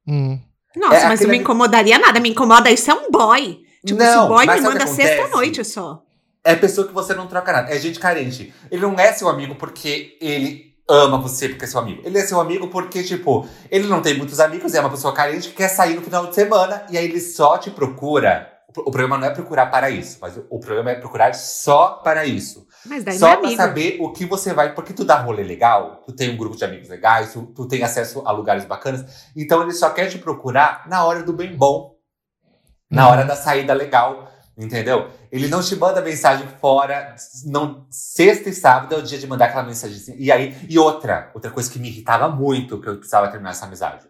Hum. Nossa, é mas não me incomodaria nada. Me incomoda, isso é um boy. Tipo, não, esse boy me manda sexta-noite só. É pessoa que você não troca nada. É gente carente. Ele não é seu amigo porque ele ama você porque é seu amigo. Ele é seu amigo porque, tipo, ele não tem muitos amigos, é uma pessoa carente que quer sair no final de semana e aí ele só te procura. O problema não é procurar para isso, mas o problema é procurar só para isso. Mas daí só é pra saber o que você vai. Porque tu dá rolê legal, tu tem um grupo de amigos legais, tu, tu tem acesso a lugares bacanas. Então ele só quer te procurar na hora do bem bom, na hora da saída legal. Entendeu? Ele não te manda mensagem fora. Não, sexta e sábado é o dia de mandar aquela mensagem. Assim. E aí, e outra, outra coisa que me irritava muito, que eu precisava terminar essa amizade.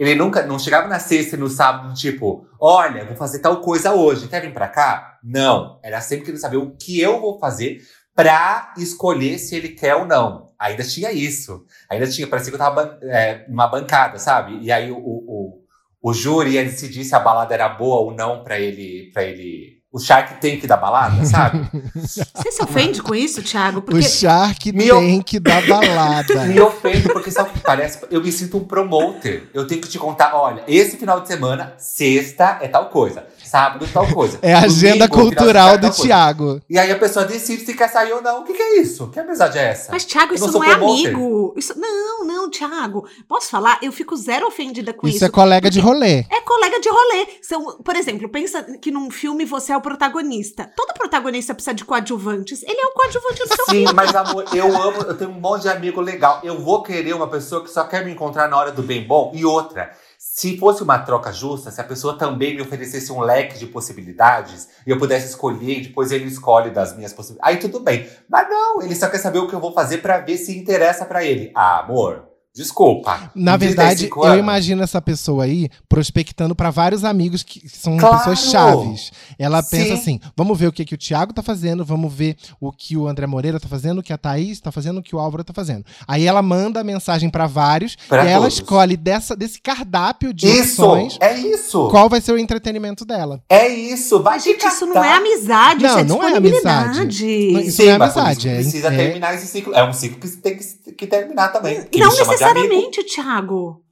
Ele nunca, não chegava na sexta e no sábado, tipo, olha, vou fazer tal coisa hoje, quer vir pra cá? Não. Era sempre querendo saber o que eu vou fazer pra escolher se ele quer ou não. Ainda tinha isso. Ainda tinha, parecia que eu tava é, numa bancada, sabe? E aí o, o o júri ia decidir se a balada era boa ou não para ele, para ele o Shark tem que dar balada, sabe? [LAUGHS] Você se ofende com isso, Thiago? Porque... O Shark me tem que dar balada. [LAUGHS] me ofende, porque sabe o que parece? Eu me sinto um promoter. Eu tenho que te contar, olha, esse final de semana, sexta é tal coisa. Sábado, tal coisa. É a agenda cultural do Thiago. E aí a pessoa decide se quer sair ou não. O que, que é isso? Que amizade é essa? Mas, Thiago, isso não, não é amigo. Isso... Não, não, Thiago. Posso falar? Eu fico zero ofendida com isso. Isso é colega de rolê. É colega de rolê. São, por exemplo, pensa que num filme você é o protagonista. Todo protagonista precisa de coadjuvantes. Ele é o coadjuvante do seu Sim, mas amor, eu amo, eu tenho um monte de amigo legal. Eu vou querer uma pessoa que só quer me encontrar na hora do bem bom. E outra, se fosse uma troca justa, se a pessoa também me oferecesse um leque de possibilidades e eu pudesse escolher, depois ele escolhe das minhas possibilidades, aí tudo bem. Mas não, ele só quer saber o que eu vou fazer para ver se interessa para ele. Ah, amor, Desculpa. Na verdade, eu imagino essa pessoa aí prospectando para vários amigos que são claro. pessoas chaves. Ela Sim. pensa assim: vamos ver o que, que o Thiago tá fazendo, vamos ver o que o André Moreira tá fazendo, o que a Thaís tá fazendo, o que o Álvaro tá fazendo. Aí ela manda a mensagem para vários pra e todos. ela escolhe dessa, desse cardápio de isso, opções. É isso. Qual vai ser o entretenimento dela. É isso. Vai gente, isso não é amizade, não, isso é não é amizade. Não, isso Sim, não é amizade. É, precisa é... terminar esse ciclo. É um ciclo que tem que, que terminar também. Que não necessariamente necessariamente, Thiago.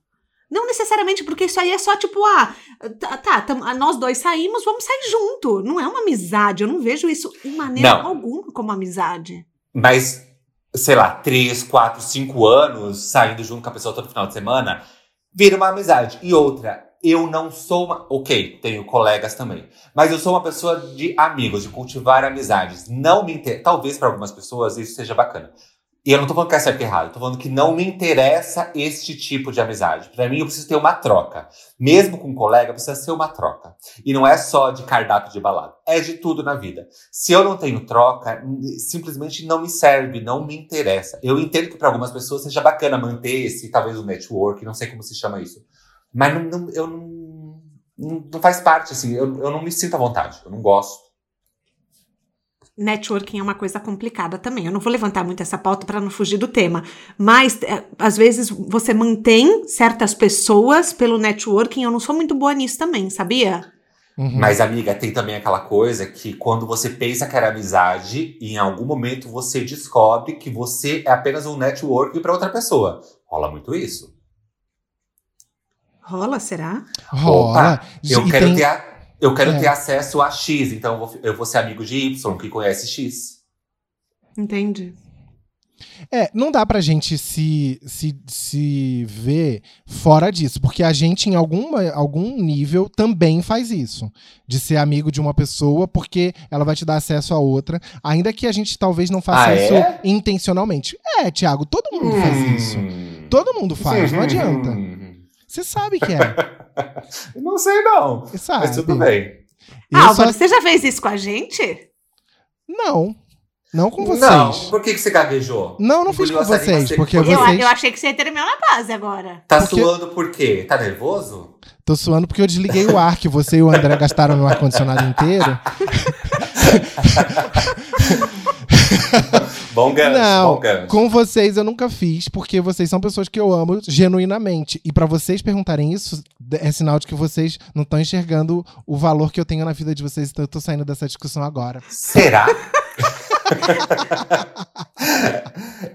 Não necessariamente, porque isso aí é só tipo, ah, tá, tá tam, nós dois saímos, vamos sair junto. Não é uma amizade. Eu não vejo isso em maneira não. alguma como amizade. Mas, sei lá, três, quatro, cinco anos saindo junto com a pessoa todo final de semana, vira uma amizade. E outra, eu não sou uma. Ok, tenho colegas também. Mas eu sou uma pessoa de amigos, de cultivar amizades. Não me inter... Talvez para algumas pessoas isso seja bacana. E eu não tô falando que é certo e errado, tô falando que não me interessa este tipo de amizade. Para mim, eu preciso ter uma troca. Mesmo com um colega, precisa ser uma troca. E não é só de cardápio de balada, é de tudo na vida. Se eu não tenho troca, simplesmente não me serve, não me interessa. Eu entendo que para algumas pessoas seja bacana manter esse, talvez, o network, não sei como se chama isso. Mas não, não, eu não, não, faz parte, assim, eu, eu não me sinto à vontade, eu não gosto networking é uma coisa complicada também. Eu não vou levantar muito essa pauta para não fugir do tema, mas é, às vezes você mantém certas pessoas pelo networking. Eu não sou muito boa nisso também, sabia? Uhum. Mas, amiga, tem também aquela coisa que quando você pensa que era amizade, em algum momento você descobre que você é apenas um networking para outra pessoa. Rola muito isso. Rola, será? Rola. Opa, eu e quero tem... ter a eu quero é. ter acesso a X, então eu vou, eu vou ser amigo de Y, que conhece X. Entendi. É, não dá pra gente se, se, se ver fora disso, porque a gente, em alguma, algum nível, também faz isso. De ser amigo de uma pessoa porque ela vai te dar acesso a outra, ainda que a gente talvez não faça Ah, isso é? intencionalmente. É, Thiago, todo mundo faz isso. Todo mundo faz, não adianta. Você sabe que é. [LAUGHS] Não sei, não. Você sabe. Mas tudo bem. Eu Álvaro, só- você já fez isso com a gente? Não. Não com vocês. Não, por que, que você gaguejou? Não, não fiz com vocês, porque Eu, vocês. eu achei que você ia terminar na base agora. Tá Porque- suando por quê? Tá nervoso? Tô suando porque eu desliguei o ar, que você e o André gastaram meu ar-condicionado inteiro. [LAUGHS] Bom gancho, Não, bom gancho. com vocês eu nunca fiz, porque vocês são pessoas que eu amo genuinamente. E pra vocês perguntarem isso, é sinal de que vocês não estão enxergando o valor que eu tenho na vida de vocês, então eu tô saindo dessa discussão agora. Será?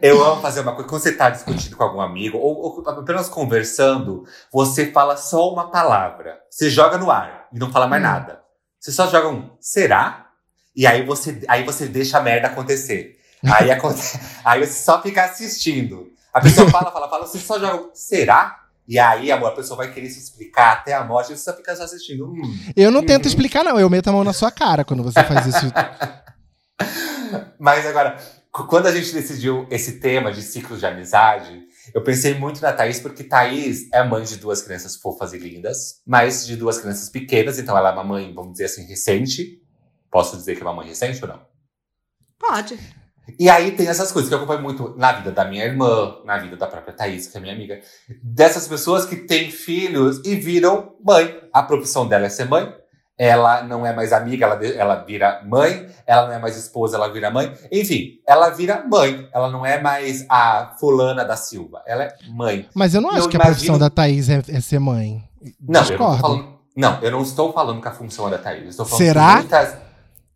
Eu amo fazer uma coisa. Quando você tá discutindo com algum amigo, ou, ou apenas conversando, você fala só uma palavra. Você joga no ar e não fala mais Hum. nada. Você só joga um será? E aí você, aí você deixa a merda acontecer. Aí, aconte- [LAUGHS] aí você só fica assistindo. A pessoa [LAUGHS] fala, fala, fala, você só joga será? E aí, amor, a pessoa vai querer se explicar até a morte e você só fica só assistindo. Hum. Eu não tento Uhum. explicar, não. Eu meto a mão na sua cara quando você faz isso. [LAUGHS] Mas agora, quando a gente decidiu esse tema de ciclos de amizade, eu pensei muito na Thaís, porque Thaís é mãe de duas crianças fofas e lindas, mas de duas crianças pequenas, então ela é uma mãe, vamos dizer assim, recente. Posso dizer que é uma mãe recente ou não? Pode. E aí tem essas coisas que eu acompanho muito na vida da minha irmã, na vida da própria Thaís, que é minha amiga. Dessas pessoas que têm filhos e viram mãe. A profissão dela é ser mãe. Ela não é mais amiga, ela, ela vira mãe. Ela não é mais esposa, ela vira mãe. Enfim, ela vira mãe. Ela não é mais a fulana da Silva. Ela é mãe. Mas eu não acho Eu que a imagino- profissão da Thaís é, é ser mãe. Não, eu não Discordo. falando. Não, eu não estou falando que a função é da Thaís. Eu estou falando Será? que muitas.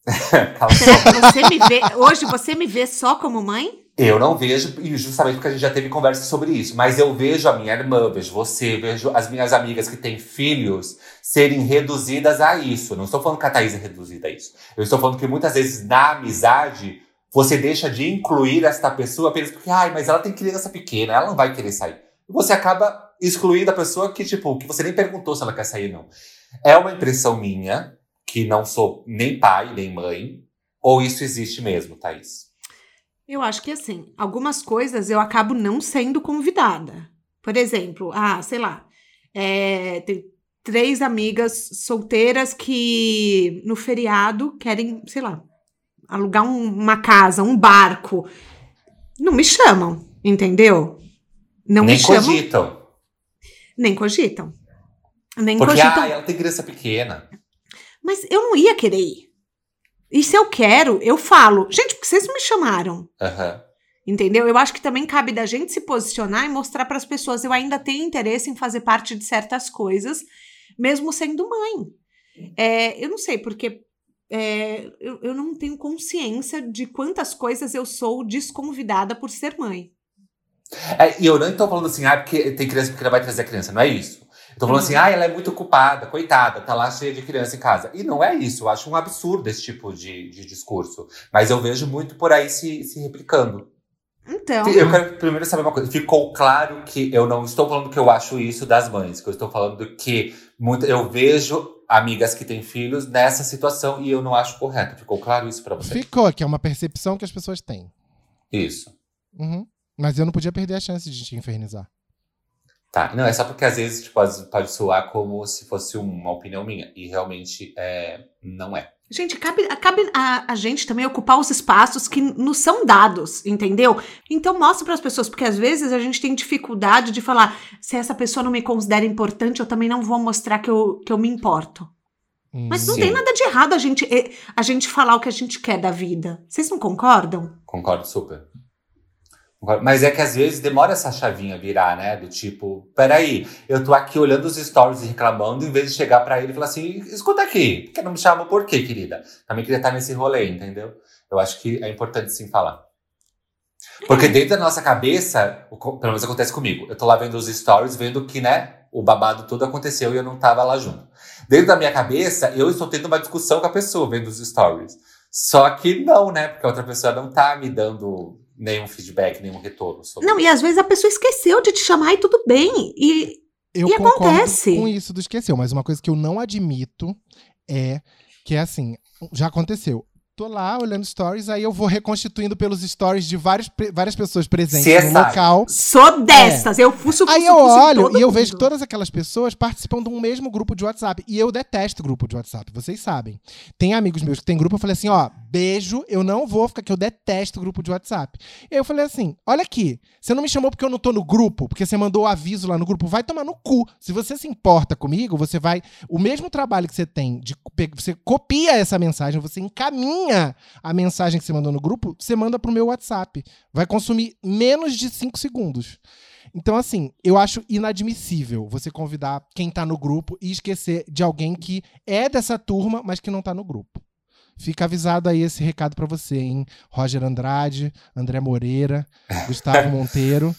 [LAUGHS] você me vê. Hoje você me vê só como mãe? Eu não vejo, e justamente porque a gente já teve conversa sobre isso, mas eu vejo a minha irmã, vejo você, vejo as minhas amigas que têm filhos serem reduzidas a isso. Eu não estou falando que a Thaís é reduzida a isso. Eu estou falando que muitas vezes na amizade você deixa de incluir esta pessoa apenas porque, ai, mas ela tem criança pequena, ela não vai querer sair. E você acaba excluindo a pessoa que, tipo, que você nem perguntou se ela quer sair, não. É uma impressão minha, que não sou nem pai, nem mãe, ou isso existe mesmo, Thaís? Eu acho que assim, algumas coisas eu acabo não sendo convidada. Por exemplo, ah, sei lá, é, tem três amigas solteiras que no feriado querem, sei lá, alugar um- uma casa, um barco. Não me chamam, entendeu? Não nem me chamam, cogitam. nem cogitam. Nem Porque, cogitam. ah, ela tem criança pequena. Mas eu não ia querer ir. E se eu quero, eu falo. Gente, por que vocês me chamaram? Aham. Entendeu? Eu acho que também cabe da gente se posicionar e mostrar para as pessoas eu ainda tenho interesse em fazer parte de certas coisas, mesmo sendo mãe. É, eu não sei, porque é, eu, eu não tenho consciência de quantas coisas eu sou desconvidada por ser mãe. É, e eu não tô falando assim, ah, porque tem criança pequena vai trazer a criança. Não é isso. Eu tô falando assim, ah, ela é muito ocupada, coitada, tá lá cheia de criança em casa. E não é isso. Eu acho um absurdo esse tipo de, de discurso. Mas eu vejo muito por aí se, se replicando. Então, Eu quero primeiro saber uma coisa. Ficou claro que eu não estou falando que eu acho isso das mães, que eu estou falando que muita, eu vejo amigas que têm filhos nessa situação e eu não acho correto. Ficou claro isso pra você? Ficou, que é uma percepção que as pessoas têm. Isso. Uhum. Mas eu não podia perder a chance de te infernizar. Tá. Não, é só porque às vezes tipo, pode soar como se fosse uma opinião minha. E realmente é, não é. gente, cabe, cabe a, a gente também ocupar os espaços que nos são dados, entendeu? Então mostra para as pessoas, porque às vezes a gente tem dificuldade de falar, se essa pessoa não me considera importante, eu também não vou mostrar que eu, que eu me importo. Mas não Sim. tem nada de errado a gente, a gente falar o que a gente quer da vida. Vocês não concordam? Concordo super. Mas é que às vezes demora essa chavinha virar, né? Do tipo, peraí, eu tô aqui olhando os stories e reclamando, em vez de chegar pra ele e falar assim: escuta aqui, por que não me chama por quê, querida? Também queria estar nesse rolê, entendeu? Eu acho que é importante sim falar. Porque dentro da nossa cabeça, pelo menos acontece comigo, eu tô lá vendo os stories, vendo que, né, o babado todo aconteceu e eu não tava lá junto. Dentro da minha cabeça, eu estou tendo uma discussão com a pessoa vendo os stories. Só que não, né? Porque a outra pessoa não tá me dando nenhum feedback, nenhum retorno sobre Não, e às vezes a pessoa esqueceu de te chamar e tudo bem. E Eu E acontece. com isso do esqueceu, mas uma coisa que eu não admito é que é assim, já aconteceu. Tô lá olhando stories, aí eu vou reconstituindo pelos stories de vários, pre- várias pessoas presentes CSI. no local. sou dessas. Eu fuço, fuço, Aí eu fuço olho e eu mundo. vejo que todas aquelas pessoas participam de um mesmo grupo de WhatsApp. E eu detesto grupo de WhatsApp, vocês sabem. Tem amigos meus que tem grupo, eu falei assim, ó, beijo, eu não vou ficar aqui, eu detesto grupo de WhatsApp. E aí eu falei assim, olha aqui, você não me chamou porque eu não tô no grupo, porque você mandou o aviso lá no grupo, vai tomar no cu. Se você se importa comigo, você vai... O mesmo trabalho que você tem, de você copia essa mensagem, você encaminha a mensagem que você mandou no grupo, você manda pro meu WhatsApp. Vai consumir menos de 5 segundos. Então, assim, eu acho inadmissível você convidar quem tá no grupo e esquecer de alguém que é dessa turma, mas que não tá no grupo. Fica avisado aí esse recado pra você, hein? Roger Andrade, André Moreira, [LAUGHS] Gustavo Monteiro,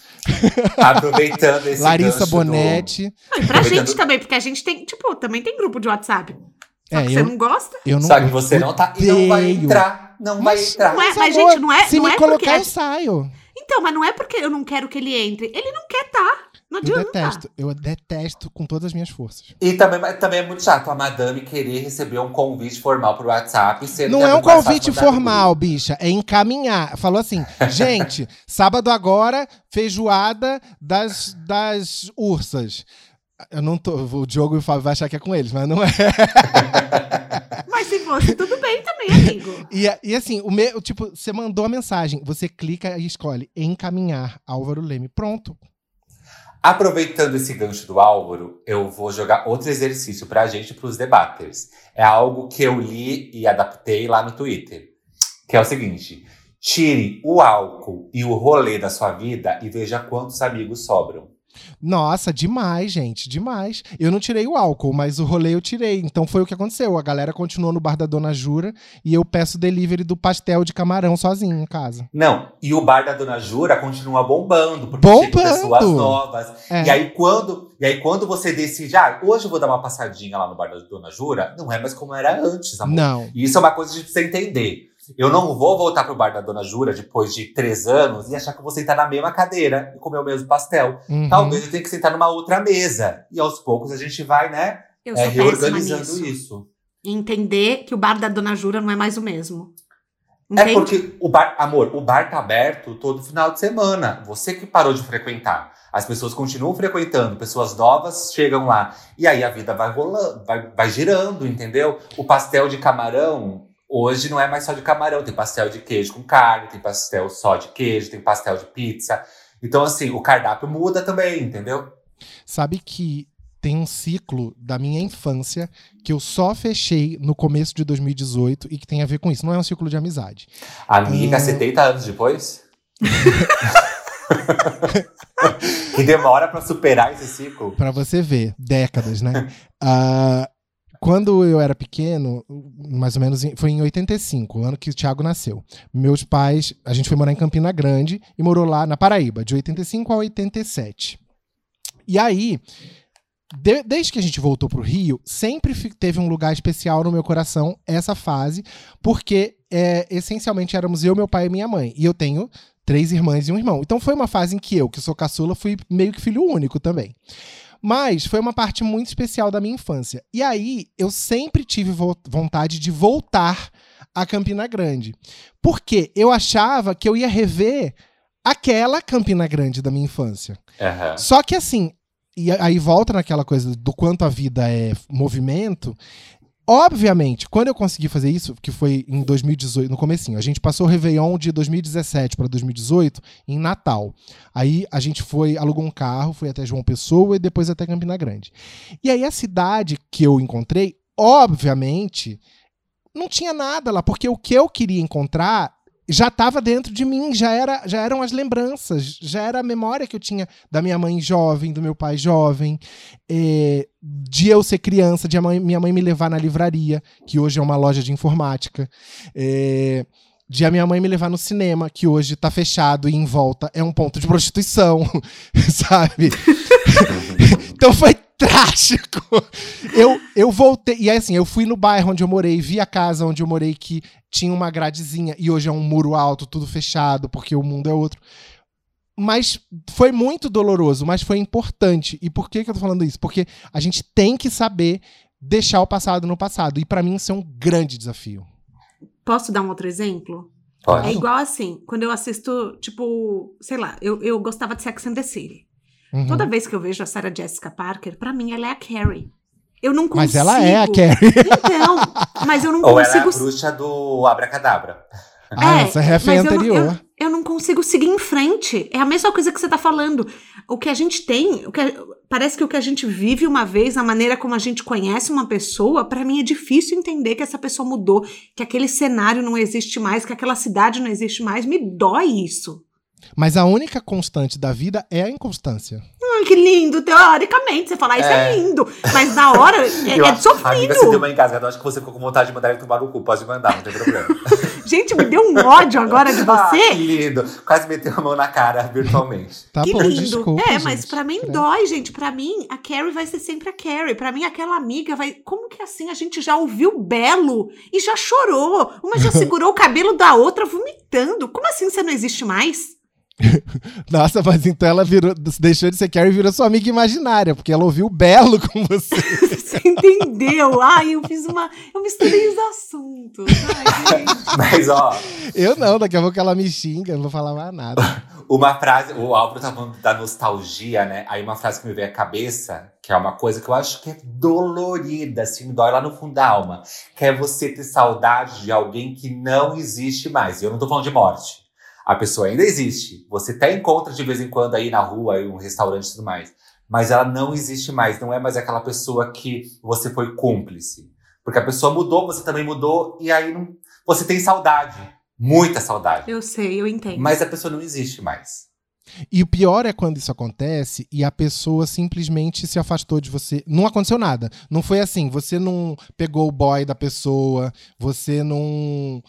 Aproveitando esse Larissa do- Bonetti. Não, e pra gente também, porque a gente tem, tipo, também tem grupo de WhatsApp. Só É, que eu- você não gosta? Eu não Só que você não tá. E não vai entrar. Não vai Mas- entrar. Não é, mas, amor, gente, não é, Se não me é porque... colocar, eu saio. Então, mas não é porque eu não quero que ele entre. Ele não quer tá. Não Eu adianta. detesto. Eu detesto com todas as minhas forças. E também, mas também é muito chato a madame querer receber um convite formal pro WhatsApp. Sendo Não é um convite formal, bicha. É encaminhar. Falou assim, [LAUGHS] gente, sábado agora, feijoada das, das ursas. Eu não tô. O Diogo e o Fábio vai achar que é com eles, mas não é. [LAUGHS] Mas se fosse, tudo bem também, amigo. E, e assim, o meu, tipo, você mandou a mensagem, você clica e escolhe encaminhar Álvaro Leme. Pronto. Aproveitando esse gancho do Álvaro, eu vou jogar outro exercício pra gente, pros debaters. É algo que eu li e adaptei lá no Twitter. Que é o seguinte: tire o álcool e o rolê da sua vida e veja quantos amigos sobram. Nossa, demais, gente, demais. Eu não tirei o álcool, mas o rolê eu tirei. Então foi o que aconteceu. A galera continuou no bar da Dona Jura e eu peço delivery do pastel de camarão sozinho em casa. Não, e o bar da Dona Jura continua bombando, porque Bombando! chegam pessoas novas. É. E aí, quando, e aí, quando você decide, ah, hoje eu vou dar uma passadinha lá no bar da Dona Jura, não é mais como era antes, amor. Não. E isso é uma coisa de você entender. Eu não vou voltar pro bar da Dona Jura depois de três anos e achar que eu vou sentar na mesma cadeira e comer o mesmo pastel. Uhum. Talvez eu tenha que sentar numa outra mesa. E aos poucos a gente vai, né, Eu é, reorganizando nisso. isso. Entender que o bar da Dona Jura não é mais o mesmo. É Entende? porque o bar, amor, o bar tá aberto todo final de semana. Você que parou de frequentar. As pessoas continuam frequentando, pessoas novas chegam lá. E aí a vida vai rolando, vai, vai girando, entendeu? O pastel de camarão, hoje não é mais só de camarão. Tem pastel de queijo com carne, tem pastel só de queijo, tem pastel de pizza. Então, assim, o cardápio muda também, entendeu? Sabe que tem um ciclo da minha infância que eu só fechei no começo de 2018 e que tem a ver com isso. Não é um ciclo de amizade. Amiga, Hum. 70 anos depois? [LAUGHS] que demora pra superar esse ciclo. Pra você ver, décadas, né? Ah, quando eu era pequeno, mais ou menos, foi em 85, o ano que o Thiago nasceu. Meus pais, a gente foi morar em Campina Grande e morou lá na Paraíba, de 85 a 87. E aí, de- desde que a gente voltou pro Rio, sempre teve um lugar especial no meu coração essa fase, porque é, essencialmente éramos eu, meu pai e minha mãe. E eu tenho três irmãs e um irmão. Então foi uma fase em que eu, que sou caçula, fui meio que filho único também. Mas foi uma parte muito especial da minha infância. E aí eu sempre tive vo- vontade de voltar a Campina Grande. Porque eu achava que eu ia rever aquela Campina Grande da minha infância. Aham. Só que assim, e aí volta naquela coisa do quanto a vida é movimento. Obviamente, quando eu consegui fazer isso, que foi em 2018, no comecinho, a gente passou o Réveillon de 2017 para 2018 em Natal. Aí a gente foi, alugou um carro, foi até João Pessoa e depois até Campina Grande. E aí a cidade que eu encontrei, obviamente, não tinha nada lá, porque o que eu queria encontrar já estava dentro de mim, já, era, já eram as lembranças, já era a memória que eu tinha da minha mãe jovem, do meu pai jovem, eh, de eu ser criança, de mãe- minha mãe me levar na livraria, que hoje é uma loja de informática, eh, de a minha mãe me levar no cinema, que hoje tá fechado e em volta é um ponto de prostituição, [LAUGHS] sabe? [LAUGHS] então foi trágico. Eu, eu voltei. E assim, eu fui no bairro onde eu morei, vi a casa onde eu morei que tinha uma gradezinha e hoje é um muro alto, tudo fechado, porque o mundo é outro. Mas foi muito doloroso, mas foi importante. E por que, que eu tô falando isso? Porque a gente tem que saber deixar o passado no passado. E para mim isso é um grande desafio. Posso dar um outro exemplo? Pode. É igual assim, quando eu assisto, tipo, sei lá, eu, eu gostava de Sex and the City. Uhum. Toda vez que eu vejo a Sarah Jessica Parker, pra mim ela é a Carrie. Eu não consigo. Mas ela é a Carrie. Então, mas eu não [LAUGHS] Ou ela é a consigo. bruxa do Abracadabra. Ah, É, essa é a mas eu não- anterior. Eu não consigo seguir em frente. É a mesma coisa que você tá falando. O que a gente tem, o que parece que o que a gente vive uma vez, a maneira como a gente conhece uma pessoa, pra mim é difícil entender que essa pessoa mudou, que aquele cenário não existe mais, que aquela cidade não existe mais. Me dói isso. Mas a única constante da vida é a inconstância. Ai, que lindo, teoricamente. Você falar isso é, É. lindo. Mas na hora [LAUGHS] é, Eu é sofrido. Amiga, você deu uma engasgada. Eu acho que você ficou com vontade de mandar ele tomar no cu. Pode mandar, não tem problema. [LAUGHS] Gente, me deu um ódio agora de [LAUGHS] Ah, que você. lindo. Quase meteu a mão na cara virtualmente. Tá que bom, lindo. desculpa. é, gente. mas pra mim Credo. dói, gente. Pra mim, a Carrie vai ser sempre a Carrie. Pra mim, aquela amiga vai. Como que assim? A gente já ouviu Belo e já chorou. Uma já segurou o cabelo da outra vomitando. Como assim você não existe mais? [LAUGHS] Nossa, mas então ela virou, deixou de ser Carrie e virou sua amiga imaginária, porque ela ouviu Belo com você. [LAUGHS] Você entendeu? Ai, eu fiz uma. Eu misturei os assuntos. Ai, gente. Mas, ó, Eu não, daqui a pouco ela me xinga, eu não vou falar mais nada. [LAUGHS] uma frase, o Álvaro tá falando da nostalgia, né? Aí uma frase que me veio à cabeça, que é uma coisa que eu acho que é dolorida, assim, dói lá no fundo da alma. Que é você ter saudade de alguém que não existe mais. E eu não tô falando de morte. A pessoa ainda existe. Você até encontra de vez em quando aí na rua, em um restaurante e tudo mais. Mas ela não existe mais. Não é mais aquela pessoa que você foi cúmplice. Porque a pessoa mudou, você também mudou, e aí não, você tem saudade. Muita saudade. Eu sei, eu entendo. Mas a pessoa não existe mais. E o pior é quando isso acontece e a pessoa simplesmente se afastou de você. Não aconteceu nada. Não foi assim. Você não pegou o boy da pessoa, você não,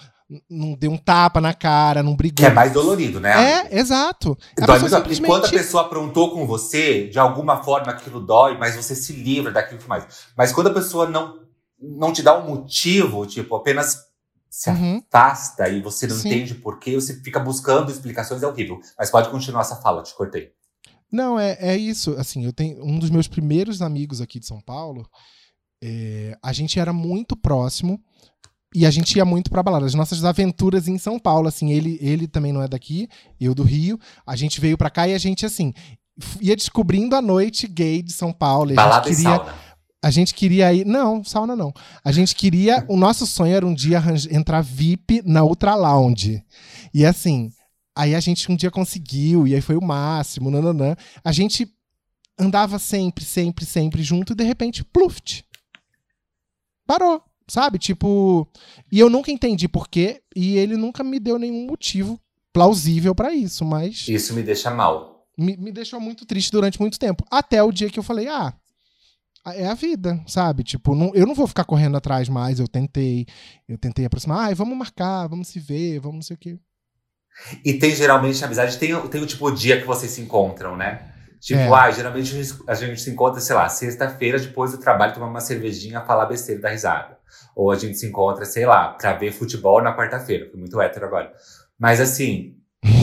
não deu um tapa na cara, não brigou. Que é mais dolorido, né? É, exato. A Dói muito. E quando a simplesmente- pessoa aprontou com você, de alguma forma aquilo dói, mas você se livra daquilo que mais. Mas quando a pessoa não, não te dá um motivo, tipo, apenas se Uhum. afasta e você não Sim. entende por quê, você fica buscando explicações, é horrível. Mas pode continuar essa fala, te cortei. Não, é, é isso. Assim, eu tenho um dos meus primeiros amigos aqui de São Paulo. é, a gente era muito próximo e a gente ia muito pra balada. As nossas aventuras em São Paulo, assim, ele, ele também não é daqui, eu do Rio. A gente veio pra cá e a gente, assim, ia descobrindo a noite gay de São Paulo. e a gente Balada e queria, sauna. a gente queria ir. Não, sauna não. A gente queria. [LAUGHS] O nosso sonho era um dia entrar VIP na Ultra Lounge. E assim, aí a gente um dia conseguiu, e aí foi o máximo, nananã. A gente andava sempre, sempre, sempre junto, e de repente, pluft. Parou. Sabe? Tipo. E eu nunca entendi por quê, e ele nunca me deu nenhum motivo plausível pra isso, mas Isso me deixa mal. me, me deixou muito triste durante muito tempo. Até o dia que eu falei, ah, é a vida, sabe? Tipo, não- eu não vou ficar correndo atrás mais. Eu tentei, eu tentei aproximar, ai, vamos marcar, vamos se ver, vamos não sei o quê. E tem geralmente a amizade, tem, o- tem o tipo o dia que vocês se encontram, né? Tipo, É. ah, geralmente a gente se encontra, sei lá, sexta-feira depois do trabalho, tomar uma cervejinha, falar besteira da risada. Ou a gente se encontra, sei lá, pra ver futebol na quarta-feira. Fui muito hétero agora. Mas assim,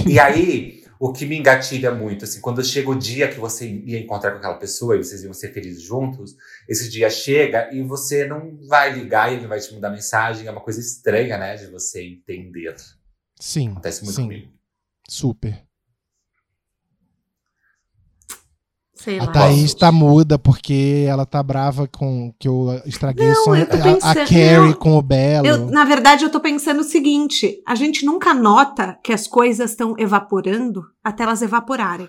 e [LAUGHS] aí, o que me engatilha muito, assim, quando chega o dia que você ia encontrar com aquela pessoa e vocês iam ser felizes juntos, esse dia chega e você não vai ligar e ele vai te mandar mensagem. É uma coisa estranha, né, de você entender. Sim, Acontece muito sim, comigo. super. Sei A lá. Thaís tá muda porque ela tá brava com que eu estraguei o sonho. eu tô A- a, pensando- Carrie não. com o Belo. Eu, na verdade, eu tô pensando o seguinte: a gente nunca nota que as coisas estão evaporando até elas evaporarem.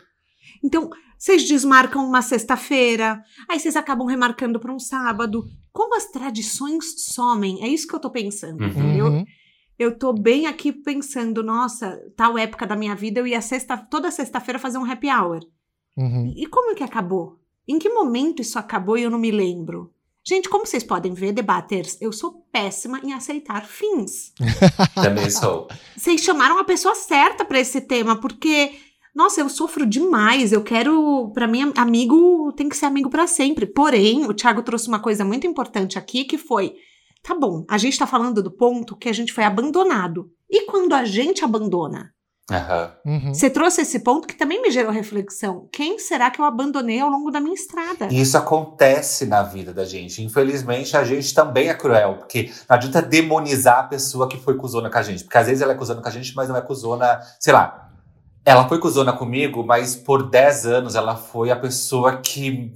Então, vocês desmarcam uma sexta-feira, aí vocês acabam remarcando para um sábado. Como as tradições somem? É isso que eu tô pensando, Uhum. entendeu? Uhum. Eu tô bem aqui pensando, nossa, tal época da minha vida eu ia sexta, toda sexta-feira fazer um happy hour. Uhum. E como é que acabou? Em que momento isso acabou e eu não me lembro? Gente, como vocês podem ver, debaters, eu sou péssima em aceitar fins. [LAUGHS] Também sou. Vocês chamaram a pessoa certa para esse tema, porque Nossa, eu sofro demais. Eu quero, para mim, amigo tem que ser amigo para sempre. Porém, o Thiago trouxe uma coisa muito importante aqui que foi: tá bom, a gente tá falando do ponto que a gente foi abandonado. E quando a gente abandona? Uhum. Você trouxe esse ponto que também me gerou reflexão. Quem será que eu abandonei ao longo da minha estrada? E isso acontece na vida da gente. Infelizmente, a gente também é cruel, porque não adianta demonizar a pessoa que foi cuzona com a gente. Porque às vezes ela é cuzona com a gente, mas não é cuzona, sei lá. Ela foi cuzona comigo, mas por 10 anos ela foi a pessoa que,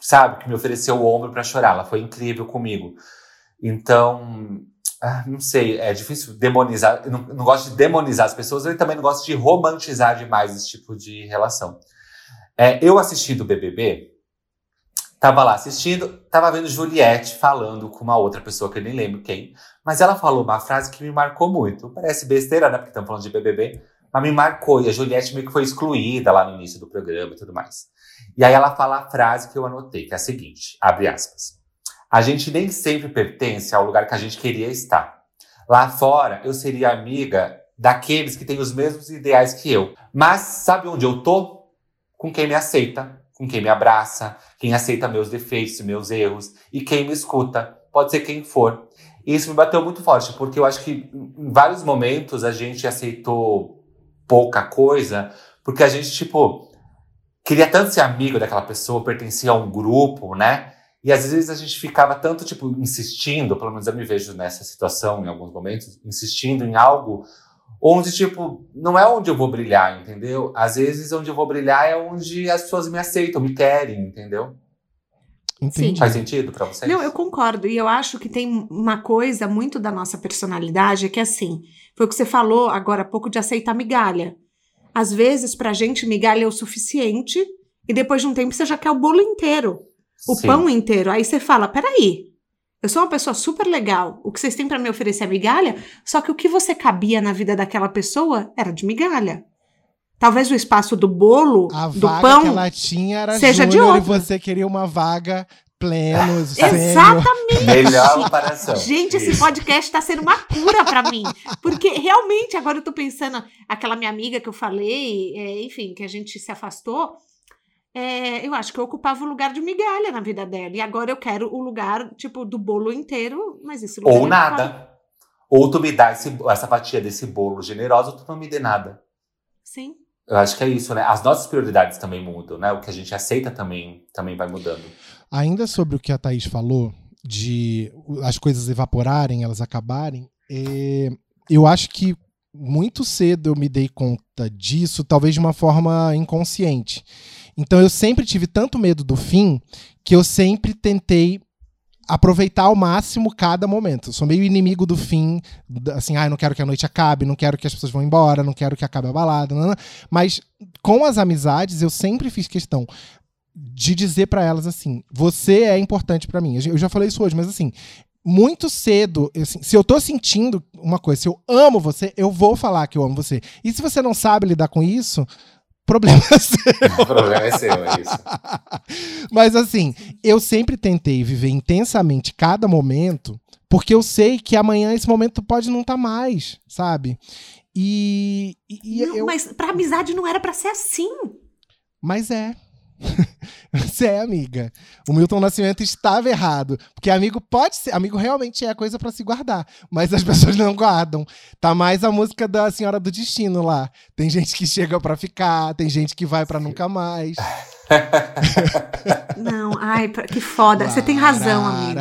sabe, que me ofereceu o ombro para chorar. Ela foi incrível comigo. Então, ah, não sei, é difícil demonizar. Eu não, não gosto de demonizar as pessoas, eu também não gosto de romantizar demais esse tipo de relação. É, eu assisti do BBB, tava lá assistindo, tava vendo Juliette falando com uma outra pessoa que eu nem lembro quem, mas ela falou uma frase que me marcou muito. Parece besteira, né? Porque estamos falando de BBB, mas me marcou. E a Juliette meio que foi excluída lá no início do programa e tudo mais. E aí ela fala a frase que eu anotei, que é a seguinte: abre aspas. A gente nem sempre pertence ao lugar que a gente queria estar. Lá fora, eu seria amiga daqueles que têm os mesmos ideais que eu. Mas sabe onde eu tô? Com quem me aceita, com quem me abraça, quem aceita meus defeitos, meus erros e quem me escuta. Pode ser quem for. E isso me bateu muito forte, porque eu acho que em vários momentos a gente aceitou pouca coisa, porque a gente, tipo, queria tanto ser amigo daquela pessoa, pertencia a um grupo, né? E às vezes a gente ficava tanto, tipo, insistindo, pelo menos eu me vejo nessa situação em alguns momentos, insistindo em algo onde, tipo, não é onde eu vou brilhar, entendeu? Às vezes onde eu vou brilhar é onde as pessoas me aceitam, me querem, entendeu? Entendi. Faz sentido para vocês? Não, eu concordo. E eu acho que tem uma coisa muito da nossa personalidade que é assim, foi o que você falou agora há pouco de aceitar migalha. Às vezes, pra gente, migalha é o suficiente, e depois de um tempo você já quer o bolo inteiro o Sim. pão inteiro. Aí você fala: peraí, eu sou uma pessoa super legal. O que vocês têm para me oferecer é migalha, só que o que você cabia na vida daquela pessoa era de migalha. Talvez o espaço do bolo, a do vaga pão, que ela tinha era seja de júnior e outra. você queria uma vaga pleno, [LAUGHS] sênior. Exatamente. Melhor comparação. Gente, esse podcast tá sendo uma cura pra mim. Porque realmente, agora eu tô pensando, aquela minha amiga que eu falei, é, enfim, que a gente se afastou, é, eu acho que eu ocupava o lugar de migalha na vida dela. E agora eu quero o lugar, tipo, do bolo inteiro, mas lugar. Ou é nada. Ou tu me dá esse- essa fatia desse bolo generoso, ou tu não me dê nada. Sim. Eu acho que é isso, né? As nossas prioridades também mudam, né? O que a gente aceita também, também vai mudando. Ainda sobre o que a Thaís falou, de as coisas evaporarem, elas acabarem, é, eu acho que muito cedo eu me dei conta disso, talvez de uma forma inconsciente. Então eu sempre tive tanto medo do fim que eu sempre tentei aproveitar ao máximo cada momento. Eu sou meio inimigo do fim, assim, ah, eu não quero que a noite acabe, não quero que as pessoas vão embora, não quero que acabe a balada, nanana. mas com as amizades eu sempre fiz questão de dizer pra elas assim: você é importante pra mim. Eu já falei isso hoje, mas assim, muito cedo, assim, se eu tô sentindo uma coisa, se eu amo você, eu vou falar que eu amo você. E se você não sabe lidar com isso, problema é [LAUGHS] seu. O problema é seu, é isso. Mas assim, eu sempre tentei viver intensamente cada momento, porque eu sei que amanhã esse momento pode não estar mais, sabe? E, e- Não, eu, Mas pra amizade não era pra ser assim. Mas é. [LAUGHS] Você é amiga. O Milton Nascimento estava errado. Porque amigo pode ser. Amigo realmente é coisa pra se guardar. Mas as [LAUGHS] pessoas não guardam. Tá mais a música da Senhora do Destino lá. Tem gente que chega pra ficar, tem gente que vai pra nunca mais. [LAUGHS] Não, ai, que foda. Você tem razão, amigo.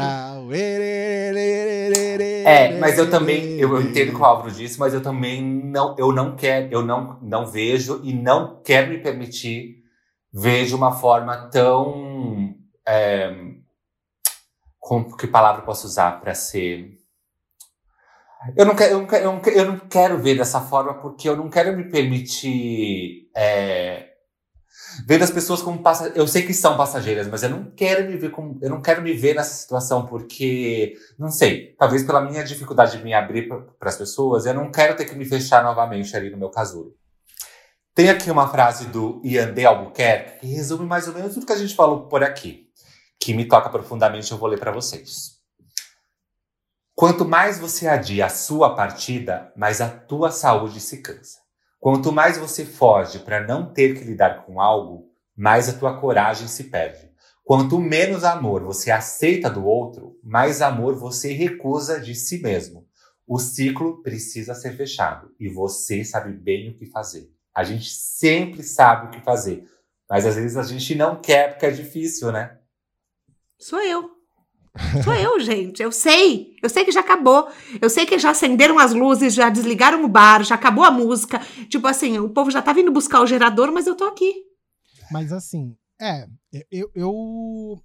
É, mas eu também, eu, eu entendo o que o Álvaro disse, mas eu também não, eu não quero, eu não, não vejo e não quero me permitir de uma forma tão, é, como, que palavra posso usar para ser? Eu não, quero, eu, não quero, eu, não quero, eu não quero ver dessa forma porque eu não quero me permitir é, ver as pessoas como passageiras. Eu sei que são passageiras, mas eu não quero me ver como, eu não quero me ver nessa situação porque não sei, talvez pela minha dificuldade de me abrir para as pessoas, eu não quero ter que me fechar novamente ali no meu casulo. Tem aqui uma frase do Ian de Albuquerque que resume mais ou menos tudo que a gente falou por aqui, que me toca profundamente, eu vou ler para vocês. Quanto mais você adia a sua partida, mais a tua saúde se cansa. Quanto mais você foge para não ter que lidar com algo, mais a tua coragem se perde. Quanto menos amor você aceita do outro, mais amor você recusa de si mesmo. O ciclo precisa ser fechado e você sabe bem o que fazer. A gente sempre sabe o que fazer, mas às vezes a gente não quer porque é difícil, né? Sou eu. Sou eu, [LAUGHS] gente. Eu sei. Eu sei que já acabou. Eu sei que já acenderam as luzes, já desligaram o bar, já acabou a música. Tipo assim, o povo já tá vindo buscar o gerador, mas eu tô aqui. Mas assim, é, eu, eu.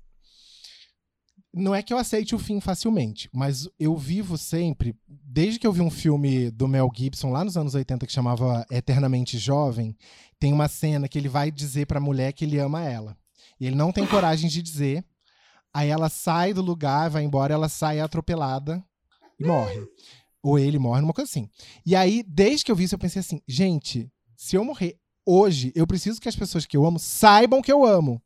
Não é que eu aceite o fim facilmente, mas eu vivo sempre, desde que eu vi um filme do Mel Gibson lá nos anos 80 que chamava Eternamente Jovem, tem uma cena que ele vai dizer pra mulher que ele ama ela. E ele não tem coragem de dizer. Aí ela sai do lugar, vai embora, ela sai atropelada e morre. Ou ele morre, uma coisa assim. E aí, desde que eu vi isso, eu pensei assim, gente, se eu morrer hoje, eu preciso que as pessoas que eu amo saibam que eu amo.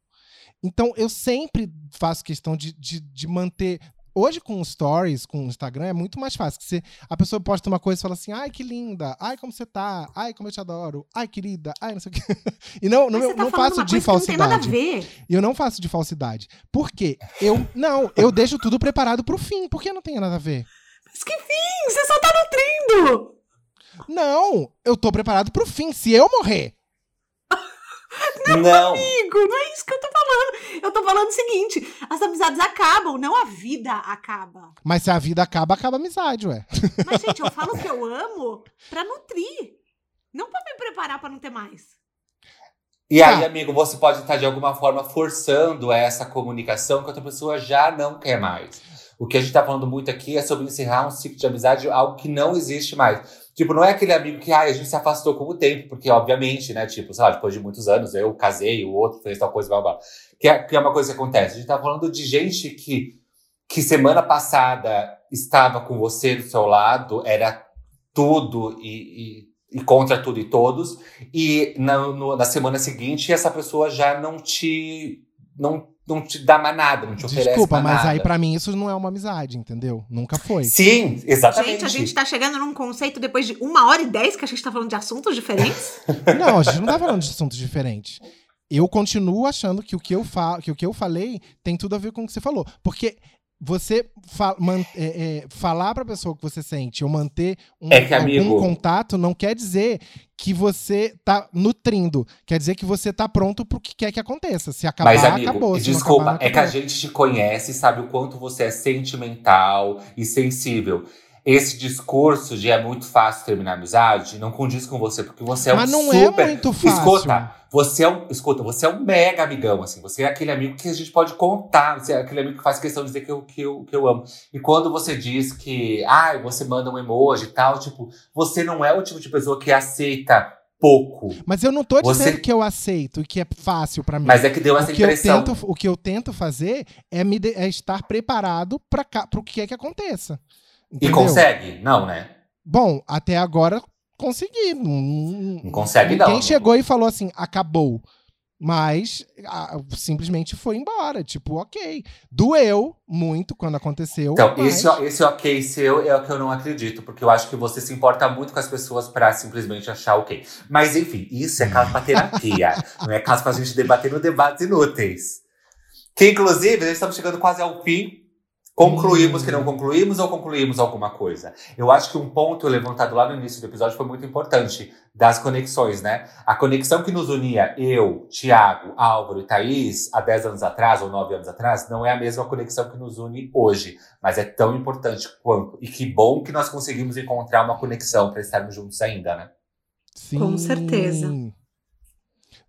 Então, eu sempre faço questão de, de, de manter. Hoje, com stories, com o Instagram, é muito mais fácil. Você, a pessoa posta uma coisa e fala assim: ai, que linda, ai, como você tá, ai, como eu te adoro, ai, querida, ai, não sei o quê. [LAUGHS] E não, não, tá não faço de que não tem nada a falsidade. ver. Eu não faço de falsidade. Por quê? Eu, não, eu deixo tudo preparado pro fim. Por que não tem nada a ver? Mas que fim! Você só tá nutrindo! Não, eu tô preparado pro fim. Se eu morrer. Não. Amigo, não é isso que eu tô falando. Eu tô falando o seguinte: as amizades acabam, não a vida acaba. Mas se a vida acaba, acaba a amizade, ué. Mas, gente, eu falo que eu amo pra nutrir. Não pra me preparar pra não ter mais. E aí, Tá. amigo, você pode estar de alguma forma forçando essa comunicação que outra pessoa já não quer mais. O que a gente tá falando muito aqui é sobre encerrar um ciclo de amizade, algo que não existe mais. Tipo, não é aquele amigo que ai, a gente se afastou com o tempo, porque obviamente, né, tipo, sei lá, depois de muitos anos, eu casei, o outro fez tal coisa, blá blá. Que é, que é uma coisa que acontece. A gente tá falando de gente que, que semana passada estava com você do seu lado, era tudo e, e, e contra tudo e todos, e na, no- na semana seguinte essa pessoa já não te. Não, não te dá mais nada, não te oferece Desculpa, mas nada. aí pra mim isso não é uma amizade, entendeu? Nunca foi. Sim, exatamente. Gente, a gente tá chegando num conceito depois de uma hora e dez que a gente tá falando de assuntos diferentes. [LAUGHS] Não, a gente não tá falando de assuntos diferentes. Eu continuo achando que o que eu, fa que o que eu falei tem tudo a ver com o que você falou. Porque você fa é, é, falar pra pessoa que você sente ou manter um, É que, amigo- contato não quer dizer que você tá nutrindo. Quer dizer que você tá pronto pro que quer que aconteça. Se acabar, Mas, amigo, acabou. Desculpa, acabar, é que a acabou. gente te conhece e sabe o quanto você é sentimental e sensível. Esse discurso de é muito fácil terminar a amizade não condiz com você, porque você é Mas um não é super. muito fácil. Escuta, você é um. Escuta, você é um mega amigão, assim. Você é aquele amigo que a gente pode contar. Você é aquele amigo que faz questão de dizer que eu, que eu, que eu amo. E quando você diz que, ai, você manda um emoji e tal, tipo, você não é o tipo de pessoa que aceita pouco. Mas eu não tô Você- dizendo que eu aceito e que é fácil pra mim. Mas é que deu essa o que, eu impressão. tento, o que eu tento fazer é, me de- é estar preparado para o que é que aconteça. E Entendeu? consegue? Não, né? Bom, até agora consegui. Não, Não consegue, não. Ninguém chegou e falou assim, acabou. Mas ah, simplesmente foi embora. Tipo, ok. Doeu muito quando aconteceu. Então, mas... esse, esse ok seu é o que eu não acredito, porque eu acho que você se importa muito com as pessoas pra simplesmente achar ok. Mas enfim, isso é caso pra terapia, [LAUGHS] não é caso pra gente debater no debates inúteis. Que inclusive, nós estamos chegando quase ao fim. Concluímos que não concluímos ou concluímos alguma coisa? Eu acho que um ponto levantado lá no início do episódio foi muito importante, das conexões, né? A conexão que nos unia, eu, Tiago, Álvaro e Thaís, há 10 anos atrás ou 9 anos atrás, não é a mesma conexão que nos une hoje, mas é tão importante quanto. E que bom que nós conseguimos encontrar uma conexão para estarmos juntos ainda, né? Sim. Com certeza.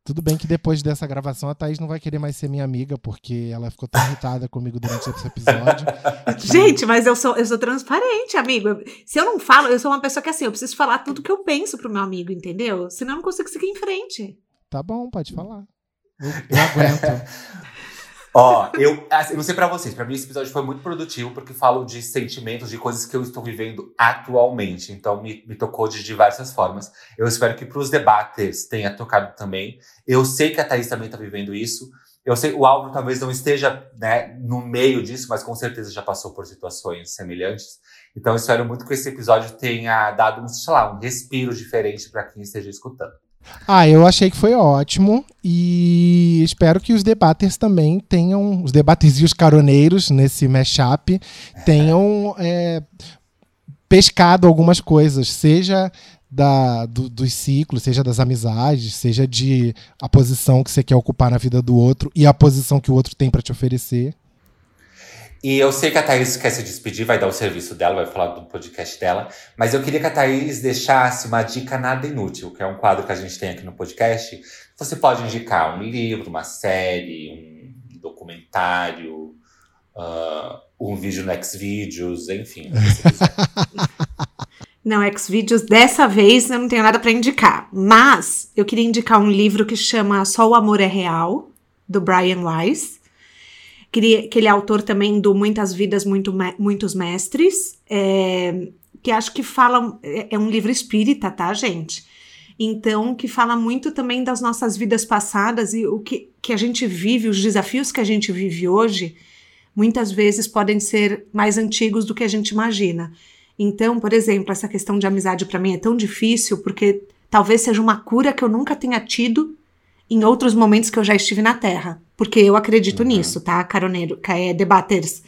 Tudo bem que depois dessa gravação a Thaís não vai querer mais ser minha amiga, porque ela ficou tão irritada comigo durante esse episódio. [LAUGHS] Gente, mas eu sou, eu sou transparente, amigo. Se eu não falo, eu sou uma pessoa que assim, eu preciso falar tudo que eu penso pro meu amigo, entendeu? Senão eu não consigo seguir em frente. Tá bom, pode falar. Eu, eu aguento. [LAUGHS] Ó, eu, assim, não sei pra vocês, pra mim esse episódio foi muito produtivo porque falo de sentimentos, de coisas que eu estou vivendo atualmente. Então me, me tocou de diversas formas. Eu espero que pros debates tenha tocado também. Eu sei que a Thaís também tá vivendo isso. Eu sei, o Álvaro talvez não esteja né, no meio disso, mas com certeza já passou por situações semelhantes. Então, espero muito que esse episódio tenha dado, sei lá, um respiro diferente para quem esteja escutando. Ah, eu achei que foi ótimo e espero que os debaters também tenham, os debaters e os caroneiros nesse mashup tenham [LAUGHS] é, pescado algumas coisas, seja da, do, dos ciclos, seja das amizades, seja de a posição que você quer ocupar na vida do outro e a posição que o outro tem para te oferecer. E eu sei que a Thaís quer se despedir, vai dar o serviço dela, vai falar do podcast dela. Mas eu queria que a Thaís deixasse uma dica nada inútil, que é um quadro que a gente tem aqui no podcast. Você pode indicar um livro, uma série, um documentário, uh, um vídeo no Xvideos, enfim. [LAUGHS] Não, Xvideos, dessa vez eu não tenho nada para indicar. Mas eu queria indicar um livro que chama Só o Amor é Real, do Brian Weiss que ele é autor também do Muitas Vidas, Muito, Muitos Mestres, é, que acho que fala. É, é um livro espírita, tá, gente? Então, que fala muito também das nossas vidas passadas e o que, que a gente vive, os desafios que a gente vive hoje, muitas vezes podem ser mais antigos do que a gente imagina. Então, por exemplo, essa questão de amizade para mim é tão difícil porque talvez seja uma cura que eu nunca tenha tido em outros momentos que eu já estive na Terra. Porque eu acredito uhum. nisso, tá, caroneiro, é, debaters.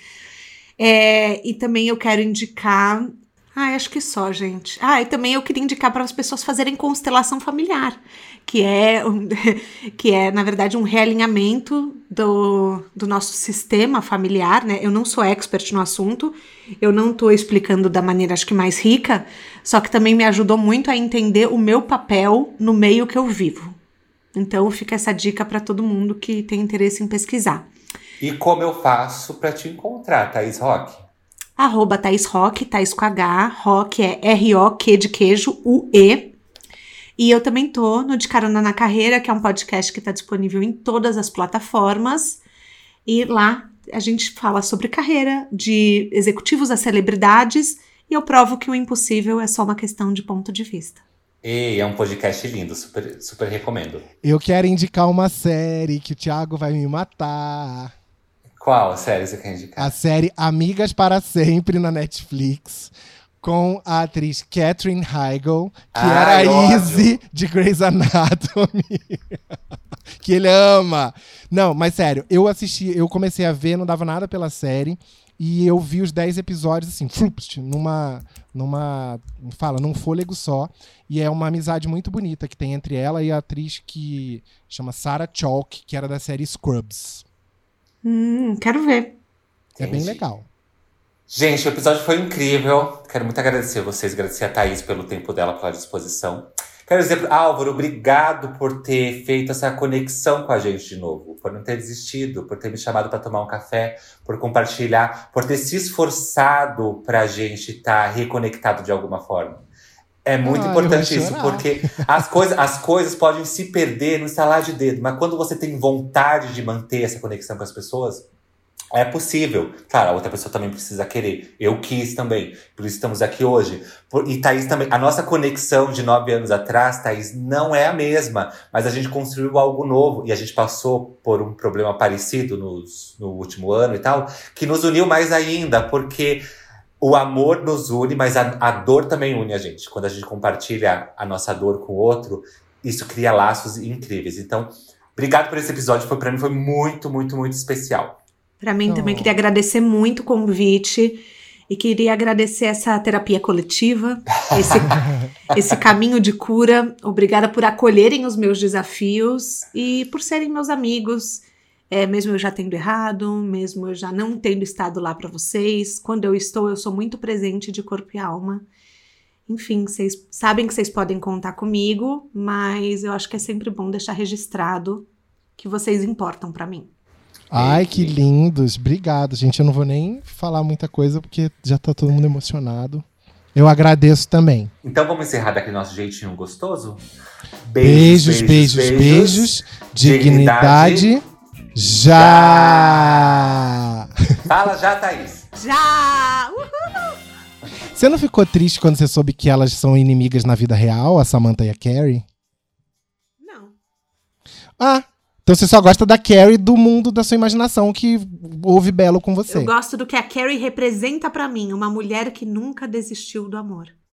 É, e também eu quero indicar. Ah, acho que só, gente. Ah, e também eu queria indicar para as pessoas fazerem constelação familiar, que é, [LAUGHS] que é na verdade, um realinhamento do, do nosso sistema familiar, né? Eu não sou expert no assunto, eu não estou explicando da maneira, acho que mais rica, só que também me ajudou muito a entender o meu papel no meio que eu vivo. Então fica essa dica para todo mundo que tem interesse em pesquisar. E como eu faço para te encontrar, Thaís Rock? Arroba Thaís Rock, Thaís com H, Rock é R-O-Q de queijo, U-E. E eu também tô no De Carona na Carreira, que é um podcast que está disponível em todas as plataformas. E lá a gente fala sobre carreira, de executivos a celebridades, e eu provo que o impossível é só uma questão de ponto de vista. E é um podcast lindo, super, super recomendo. Eu quero indicar uma série que o Thiago vai me matar. Qual série você quer indicar? A série Amigas para Sempre na Netflix, com a atriz Catherine Heigl, que Ai, era a Izzy de Grey's Anatomy. [LAUGHS] que ele ama. Não, mas sério, eu assisti, eu comecei a ver, não dava nada pela série. E eu vi os 10 episódios assim, numa. numa. fala, num fôlego só. E é uma amizade muito bonita que tem entre ela e a atriz que chama Sarah Chalk, que era da série Scrubs. Hum, quero ver. É Entendi. bem legal. Gente, o episódio foi incrível. Quero muito agradecer a vocês, agradecer a Thaís pelo tempo dela, pela disposição. Quero dizer, Álvaro, obrigado por ter feito essa conexão com a gente de novo, por não ter desistido, por ter me chamado para tomar um café, por compartilhar, por ter se esforçado para a gente estar tá reconectado de alguma forma. É muito ah, importante isso, porque as, coisa, as coisas podem se perder no estalar de dedo, mas quando você tem vontade de manter essa conexão com as pessoas, é possível. Claro, a outra pessoa também precisa querer. Eu quis também. Por isso estamos aqui hoje. Por, e Thaís também. A nossa conexão de nove anos atrás, Thaís, não é a mesma. Mas a gente construiu algo novo. E a gente passou por um problema parecido nos, no último ano e tal, que nos uniu mais ainda. Porque o amor nos une, mas a, a dor também une a gente. Quando a gente compartilha a nossa dor com o outro, isso cria laços incríveis. Então, obrigado por esse episódio. Foi para mim foi muito, muito, muito especial. Para mim oh. também queria agradecer muito o convite e queria agradecer essa terapia coletiva, esse, [LAUGHS] esse caminho de cura. Obrigada por acolherem os meus desafios e por serem meus amigos. É, mesmo eu já tendo errado, mesmo eu já não tendo estado lá para vocês, quando eu estou, eu sou muito presente de corpo e alma. Enfim, vocês sabem que vocês podem contar comigo, mas eu acho que é sempre bom deixar registrado que vocês importam para mim. Ai, que lindos. Obrigado, gente. Eu não vou nem falar muita coisa porque já tá todo mundo emocionado. Eu agradeço também. Então vamos encerrar daquele nosso jeitinho gostoso? Beijos, beijos, beijos. beijos, beijos. Dignidade. Dignidade. Já! Fala já, Thaís. Já! Uhul! Você não ficou triste quando você soube que elas são inimigas na vida real, a Samantha e a Carrie? Não. Ah, Então você só gosta da Carrie do mundo da sua imaginação que ouve belo com você. Eu gosto do que a Carrie representa pra mim, uma mulher que nunca desistiu do amor.